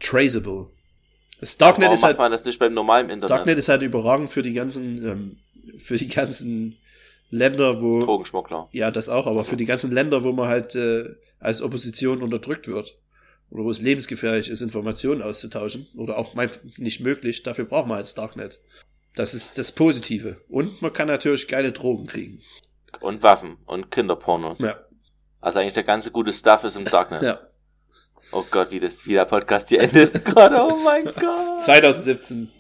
traceable. Das Darknet Warum ist halt, man das nicht beim normalen Internet? Darknet ist halt überragend für die ganzen, ähm, für die ganzen Länder, wo, Drogenschmuggler. ja, das auch, aber für die ganzen Länder, wo man halt äh, als Opposition unterdrückt wird. Oder wo es lebensgefährlich ist, Informationen auszutauschen. Oder auch nicht möglich. Dafür braucht man halt das Darknet. Das ist das Positive. Und man kann natürlich geile Drogen kriegen. Und Waffen und Kinderpornos. Ja. Also eigentlich der ganze gute Stuff ist im Darknet. (laughs) Ja. Oh Gott, wie das, wie der Podcast hier endet (laughs) gerade. Oh mein Gott. 2017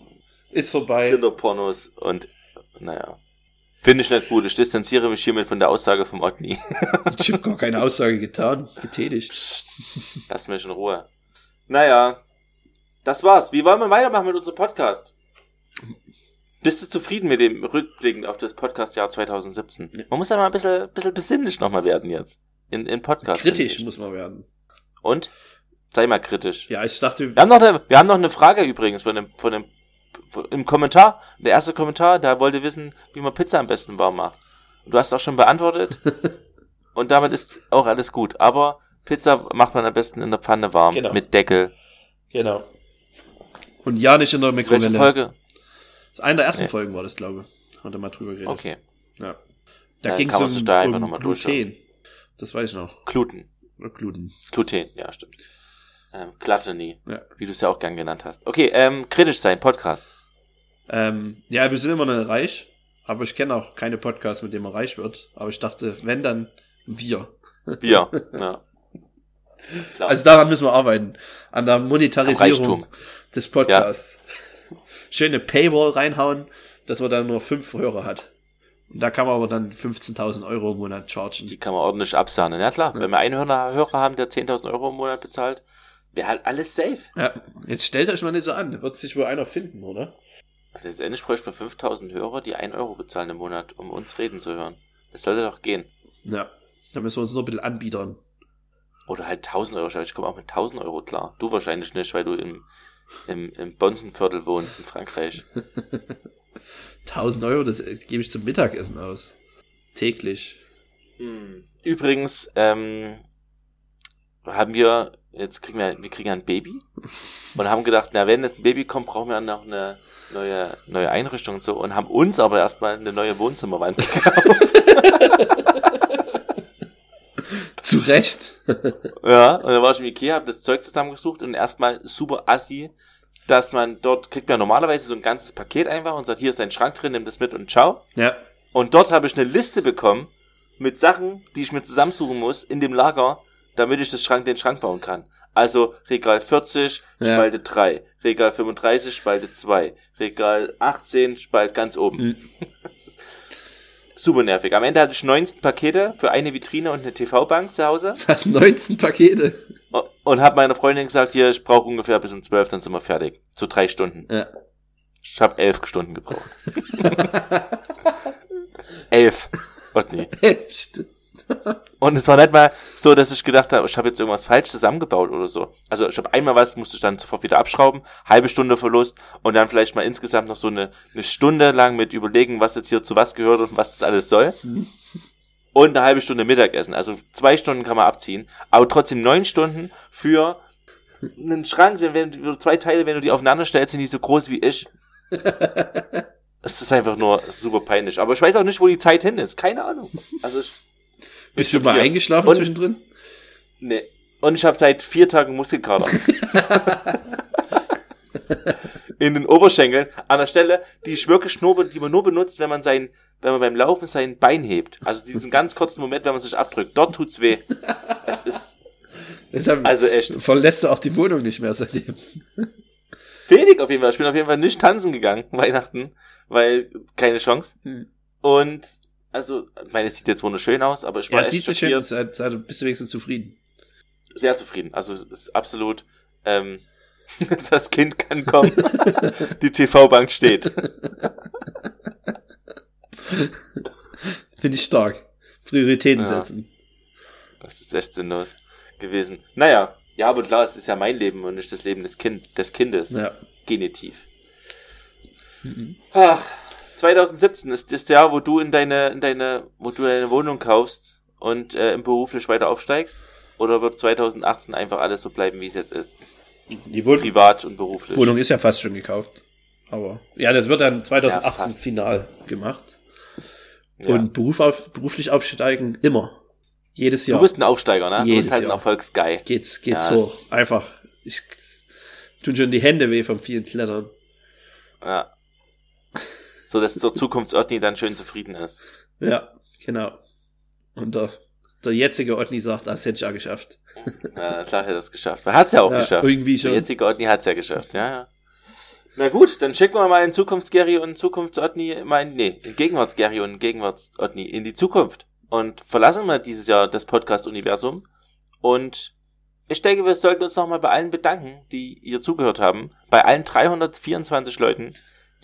ist vorbei. Kinderpornos und naja. Finde ich nicht gut. Ich distanziere mich hiermit von der Aussage vom Otni. Ich habe gar keine Aussage getan, getätigt. Lass mich in Ruhe. Naja. Das war's. Wie wollen wir weitermachen mit unserem Podcast? Bist du zufrieden mit dem Rückblicken auf das Podcastjahr 2017? Man muss ja mal ein bisschen, bisschen besinnlich nochmal werden jetzt. In, in Podcast. Kritisch muss man werden. Und? Sei mal kritisch. Ja, ich dachte, Wir haben noch eine, wir haben noch eine Frage übrigens von dem, von dem, im Kommentar. Der erste Kommentar, der wollte wissen, wie man Pizza am besten warm macht. Und du hast auch schon beantwortet. (laughs) und damit ist auch alles gut. Aber Pizza macht man am besten in der Pfanne warm. Genau. Mit Deckel. genau. Und ja, nicht in der Welche Mikrowelle. Folge? Das eine der ersten Nee. Folgen war das, glaube ich. Hat er mal drüber geredet. Okay. Ja. Da ging es um, da einfach um noch mal Gluten. Das weiß ich noch. Gluten. Oder Gluten. Gluten, ja, stimmt. Ähm, Gluttony. Ja. Wie du es ja auch gern genannt hast. Okay, ähm, kritisch sein, Podcast. Ähm, ja, wir sind immer noch reich. Aber ich kenne auch keine Podcasts, mit denen man reich wird. Aber ich dachte, wenn, dann wir. Bier. (laughs) ja. Klar. Also daran müssen wir arbeiten. An der Monetarisierung des Podcasts. Schöne Paywall reinhauen, dass man dann nur fünf Hörer hat. Und da kann man aber dann 15.000 Euro im Monat chargen. Die kann man ordentlich absahnen. Ja klar, wenn wir einen Hörer, Hörer haben, der 10.000 Euro im Monat bezahlt, wäre halt alles safe. Ja, jetzt stellt euch mal nicht so an. Wird sich wohl einer finden, oder? Also letztendlich bräuchte man 5.000 Hörer, die 1 Euro bezahlen im Monat, um uns reden zu hören. Das sollte doch gehen. Ja. Da müssen wir uns nur ein bisschen anbiedern. Oder halt 1.000 Euro. Ich komme auch mit 1.000 Euro klar. Du wahrscheinlich nicht, weil du im, im, im Bonsenviertel wohnst in Frankreich. (laughs) 1000 Euro, das äh, gebe ich zum Mittagessen aus. Täglich. Hm. Übrigens, ähm, haben wir, jetzt kriegen wir, wir kriegen ein Baby (laughs) und haben gedacht, na, wenn jetzt ein Baby kommt, brauchen wir noch eine neue, neue Einrichtung und so und haben uns aber erstmal eine neue Wohnzimmerwand gekauft. (laughs) Zu Recht. (laughs) ja, und dann war ich im Ikea, habe das Zeug zusammengesucht und erstmal super assi, dass man dort kriegt man normalerweise so ein ganzes Paket einfach und sagt, hier ist dein Schrank drin, nimm das mit und ciao. ja. Und dort habe ich eine Liste bekommen mit Sachen, die ich mir zusammensuchen muss in dem Lager, damit ich das Schrank, den Schrank bauen kann. Also Regal 40, Ja. Spalte 3, Regal 35, Spalte 2, Regal 18, Spalt ganz oben. Mhm. (laughs) Super nervig. Am Ende hatte ich 19 Pakete für eine Vitrine und eine TV-Bank zu Hause (laughs) Fast 19 Pakete. und habe meiner Freundin gesagt, hier, ich brauche ungefähr bis um 12, dann sind wir fertig. So drei Stunden. Ja. Ich habe elf Stunden gebraucht. (laughs) elf. Gott nee. Stimmt. Und es war nicht mal so, dass ich gedacht habe, ich habe jetzt irgendwas falsch zusammengebaut oder so. Also ich habe einmal was, musste ich dann sofort wieder abschrauben, halbe Stunde Verlust und dann vielleicht mal insgesamt noch so eine, eine Stunde lang mit überlegen, was jetzt hier zu was gehört und was das alles soll. Und eine halbe Stunde Mittagessen. Also zwei Stunden kann man abziehen, aber trotzdem neun Stunden für einen Schrank, wenn, wenn du zwei Teile, wenn du die aufeinander stellst, sind die so groß wie ich. (laughs) Es ist einfach nur super peinlich. Aber ich weiß auch nicht, wo die Zeit hin ist. Keine Ahnung. Also ich, Bist du mal Ja. eingeschlafen Und- zwischendrin? Nee. Und ich habe seit vier Tagen Muskelkater. (laughs) in den Oberschenkeln, an der Stelle, die ist wirklich nur, die man nur benutzt, wenn man sein, wenn man beim Laufen sein Bein hebt. Also diesen ganz kurzen Moment, wenn man sich abdrückt. Dort tut's weh. Es ist, Deshalb also echt. verlässt du auch die Wohnung nicht mehr seitdem. Wenig auf jeden Fall. Ich bin auf jeden Fall nicht tanzen gegangen, Weihnachten, weil keine Chance. Hm. Und, also, ich meine, es sieht jetzt wunderschön aus, aber ich war Ja, echt sieht sich schön, schockiert. sei, sei, bist du wenigstens zufrieden. sehr zufrieden. Also es ist absolut, ähm, (laughs) das Kind kann kommen. (laughs) Die TV-Bank steht. Finde ich stark. Prioritäten Ja. setzen. Das ist echt sinnlos gewesen. Naja, ja, aber klar, es ist ja mein Leben und nicht das Leben des, kind, des Kindes. Ja. Genitiv. Mhm. Ach, 2017 ist das Jahr, wo du in deine, in deine, wo du deine Wohnung kaufst und äh, im beruflich weiter aufsteigst? Oder wird 2018 einfach alles so bleiben, wie es jetzt ist? Die Wohn Privat und beruflich. Wohnung ist ja fast schon gekauft. Aber ja, das wird dann 2018 Ja, final gemacht. Ja. Und Beruf auf, beruflich aufsteigen immer. Jedes du Jahr bist ein Aufsteiger, ne? Du Jedes bist halt ein Jahr. Erfolgsguy. geht's, geht's Ja, hoch. Einfach. Ich tun schon die Hände weh vom vielen Klettern. Ja. So, dass der Zukunfts-Otni dann schön zufrieden ist. Ja, genau. Und der, der jetzige Otni sagt, das hätte ich ja geschafft. Ja, klar hat er das geschafft. Er hat's ja auch ja, geschafft. Irgendwie Der schon. jetzige Otni hat's ja geschafft, ja, ja. Na gut, dann schicken wir mal in Zukunfts-Gary und Zukunfts-Otni, mein, nee, in Gegenwarts-Gary und Gegenwarts-Otni in die Zukunft. Und verlassen wir dieses Jahr das Podcast-Universum. Und ich denke, wir sollten uns nochmal bei allen bedanken, die ihr zugehört haben. Bei allen 324 Leuten,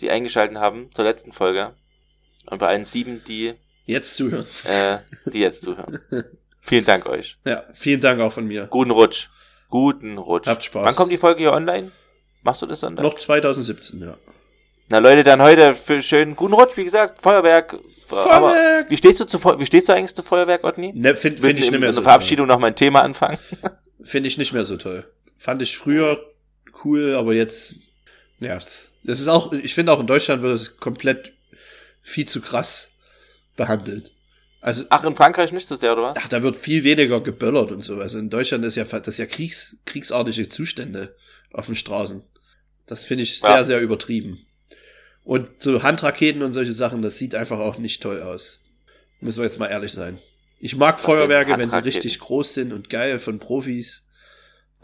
die eingeschaltet haben zur letzten Folge. Und bei allen sieben, die, Jetzt zuhören. äh, die jetzt zuhören. (laughs) Vielen Dank euch. Ja, vielen Dank auch von mir. Guten Rutsch. Guten Rutsch. Habt Spaß. Wann kommt die Folge hier online? Machst du das online? Noch 2017, ja. Na Leute, dann heute für schönen guten Rutsch, wie gesagt, Feuerwerk. Aber Feuerwerk! wie stehst du zu wie stehst du eigentlich zu Feuerwerk, Otni? Ne, Finde find ich nicht mehr so Verabschiedung noch mein Thema anfangen. Finde ich nicht mehr so toll. Fand ich früher cool, aber jetzt nervt's. Das ist auch, ich finde auch in Deutschland wird es komplett viel zu krass behandelt. Also, Ach, in Frankreich nicht so sehr, oder was? ach, da wird viel weniger geböllert und so. Also in Deutschland ist ja, das ist ja Kriegs, kriegsartige Zustände auf den Straßen. Das finde ich sehr, Ja. sehr übertrieben. Und so Handraketen und solche Sachen, das sieht einfach auch nicht toll aus. Müssen wir jetzt mal ehrlich sein. Ich mag sind Feuerwerke, wenn sie richtig groß sind und geil von Profis.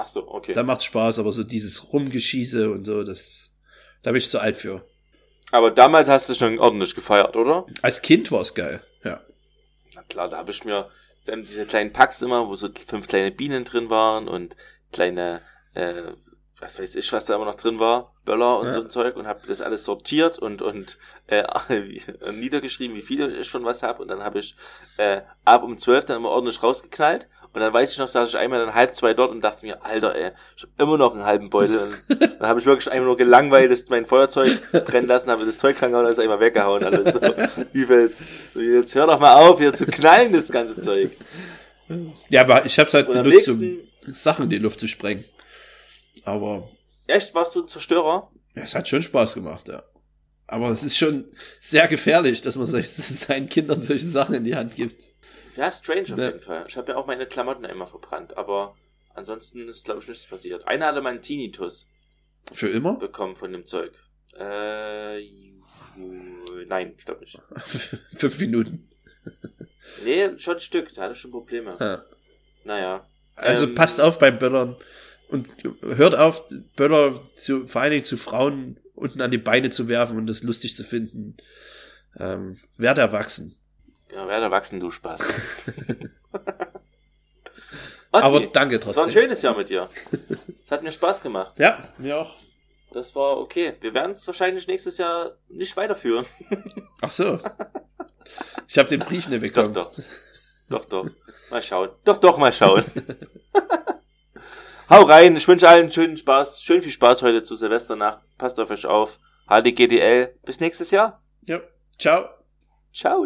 Ach so, okay. Da macht's Spaß, aber so dieses Rumgeschieße und so, das, da bin ich zu alt für. Aber damals hast du schon ordentlich gefeiert, oder? Als Kind war's geil, ja. Na klar, da habe ich mir diese kleinen Packs immer, wo so fünf kleine Bienen drin waren und kleine, äh, was weiß ich, was da immer noch drin war, Böller und Ja. so ein Zeug und habe das alles sortiert und und äh, (laughs) niedergeschrieben, wie viele ich schon was habe und dann habe ich äh, ab um zwölf dann immer ordentlich rausgeknallt und dann weiß ich noch, saß ich einmal dann halb zwei dort und dachte mir, Alter, ey, ich habe immer noch einen halben Beutel und (laughs) dann habe ich wirklich einfach nur gelangweilt, das mein Feuerzeug brennen lassen, habe das Zeug dran gehauen und ist einmal weggehauen alles so. Übelst. So, Jetzt hör doch mal auf, hier zu knallen, das ganze Zeug. Ja, aber ich hab's halt Und benutzt, um nächsten, Sachen in die Luft zu sprengen. Aber echt, warst du ein Zerstörer? ja, es hat schon Spaß gemacht, ja. Aber es ist schon sehr gefährlich, dass man solch- (laughs) seinen Kindern solche Sachen in die Hand gibt. Ja, strange auf jeden Fall. Ich habe ja auch meine Klamotten einmal verbrannt, aber ansonsten ist, glaube ich, nichts passiert. Einer hatte mal einen Tinnitus Für immer? bekommen von dem Zeug. Äh, nein, ich glaube nicht. (laughs) Fünf Minuten. Nee, schon ein Stück, da hatte ich schon Probleme. Ja. Naja. Also Ähm, passt auf beim Böllern und hört auf, Böller zu, vor allen Dingen zu Frauen unten an die Beine zu werfen und das lustig zu finden. Ähm, werd erwachsen. Ja, werde erwachsen, du Spaß. (laughs) Aber danke das war ein trotzdem. schönes Jahr mit dir. Es hat mir Spaß gemacht. Ja, mir auch. Das war okay. Wir werden es wahrscheinlich nächstes Jahr nicht weiterführen. (laughs) Ach so. Ich habe den Brief nicht Doch, bekommen. doch. Doch, doch. Mal schauen. Doch, doch, mal schauen. (laughs) Hau rein. Ich wünsche allen schönen Spaß. Schön viel Spaß heute zu Silvesternacht. Passt auf euch auf. HDGDL. Bis nächstes Jahr. Ja. Ciao. Ciao.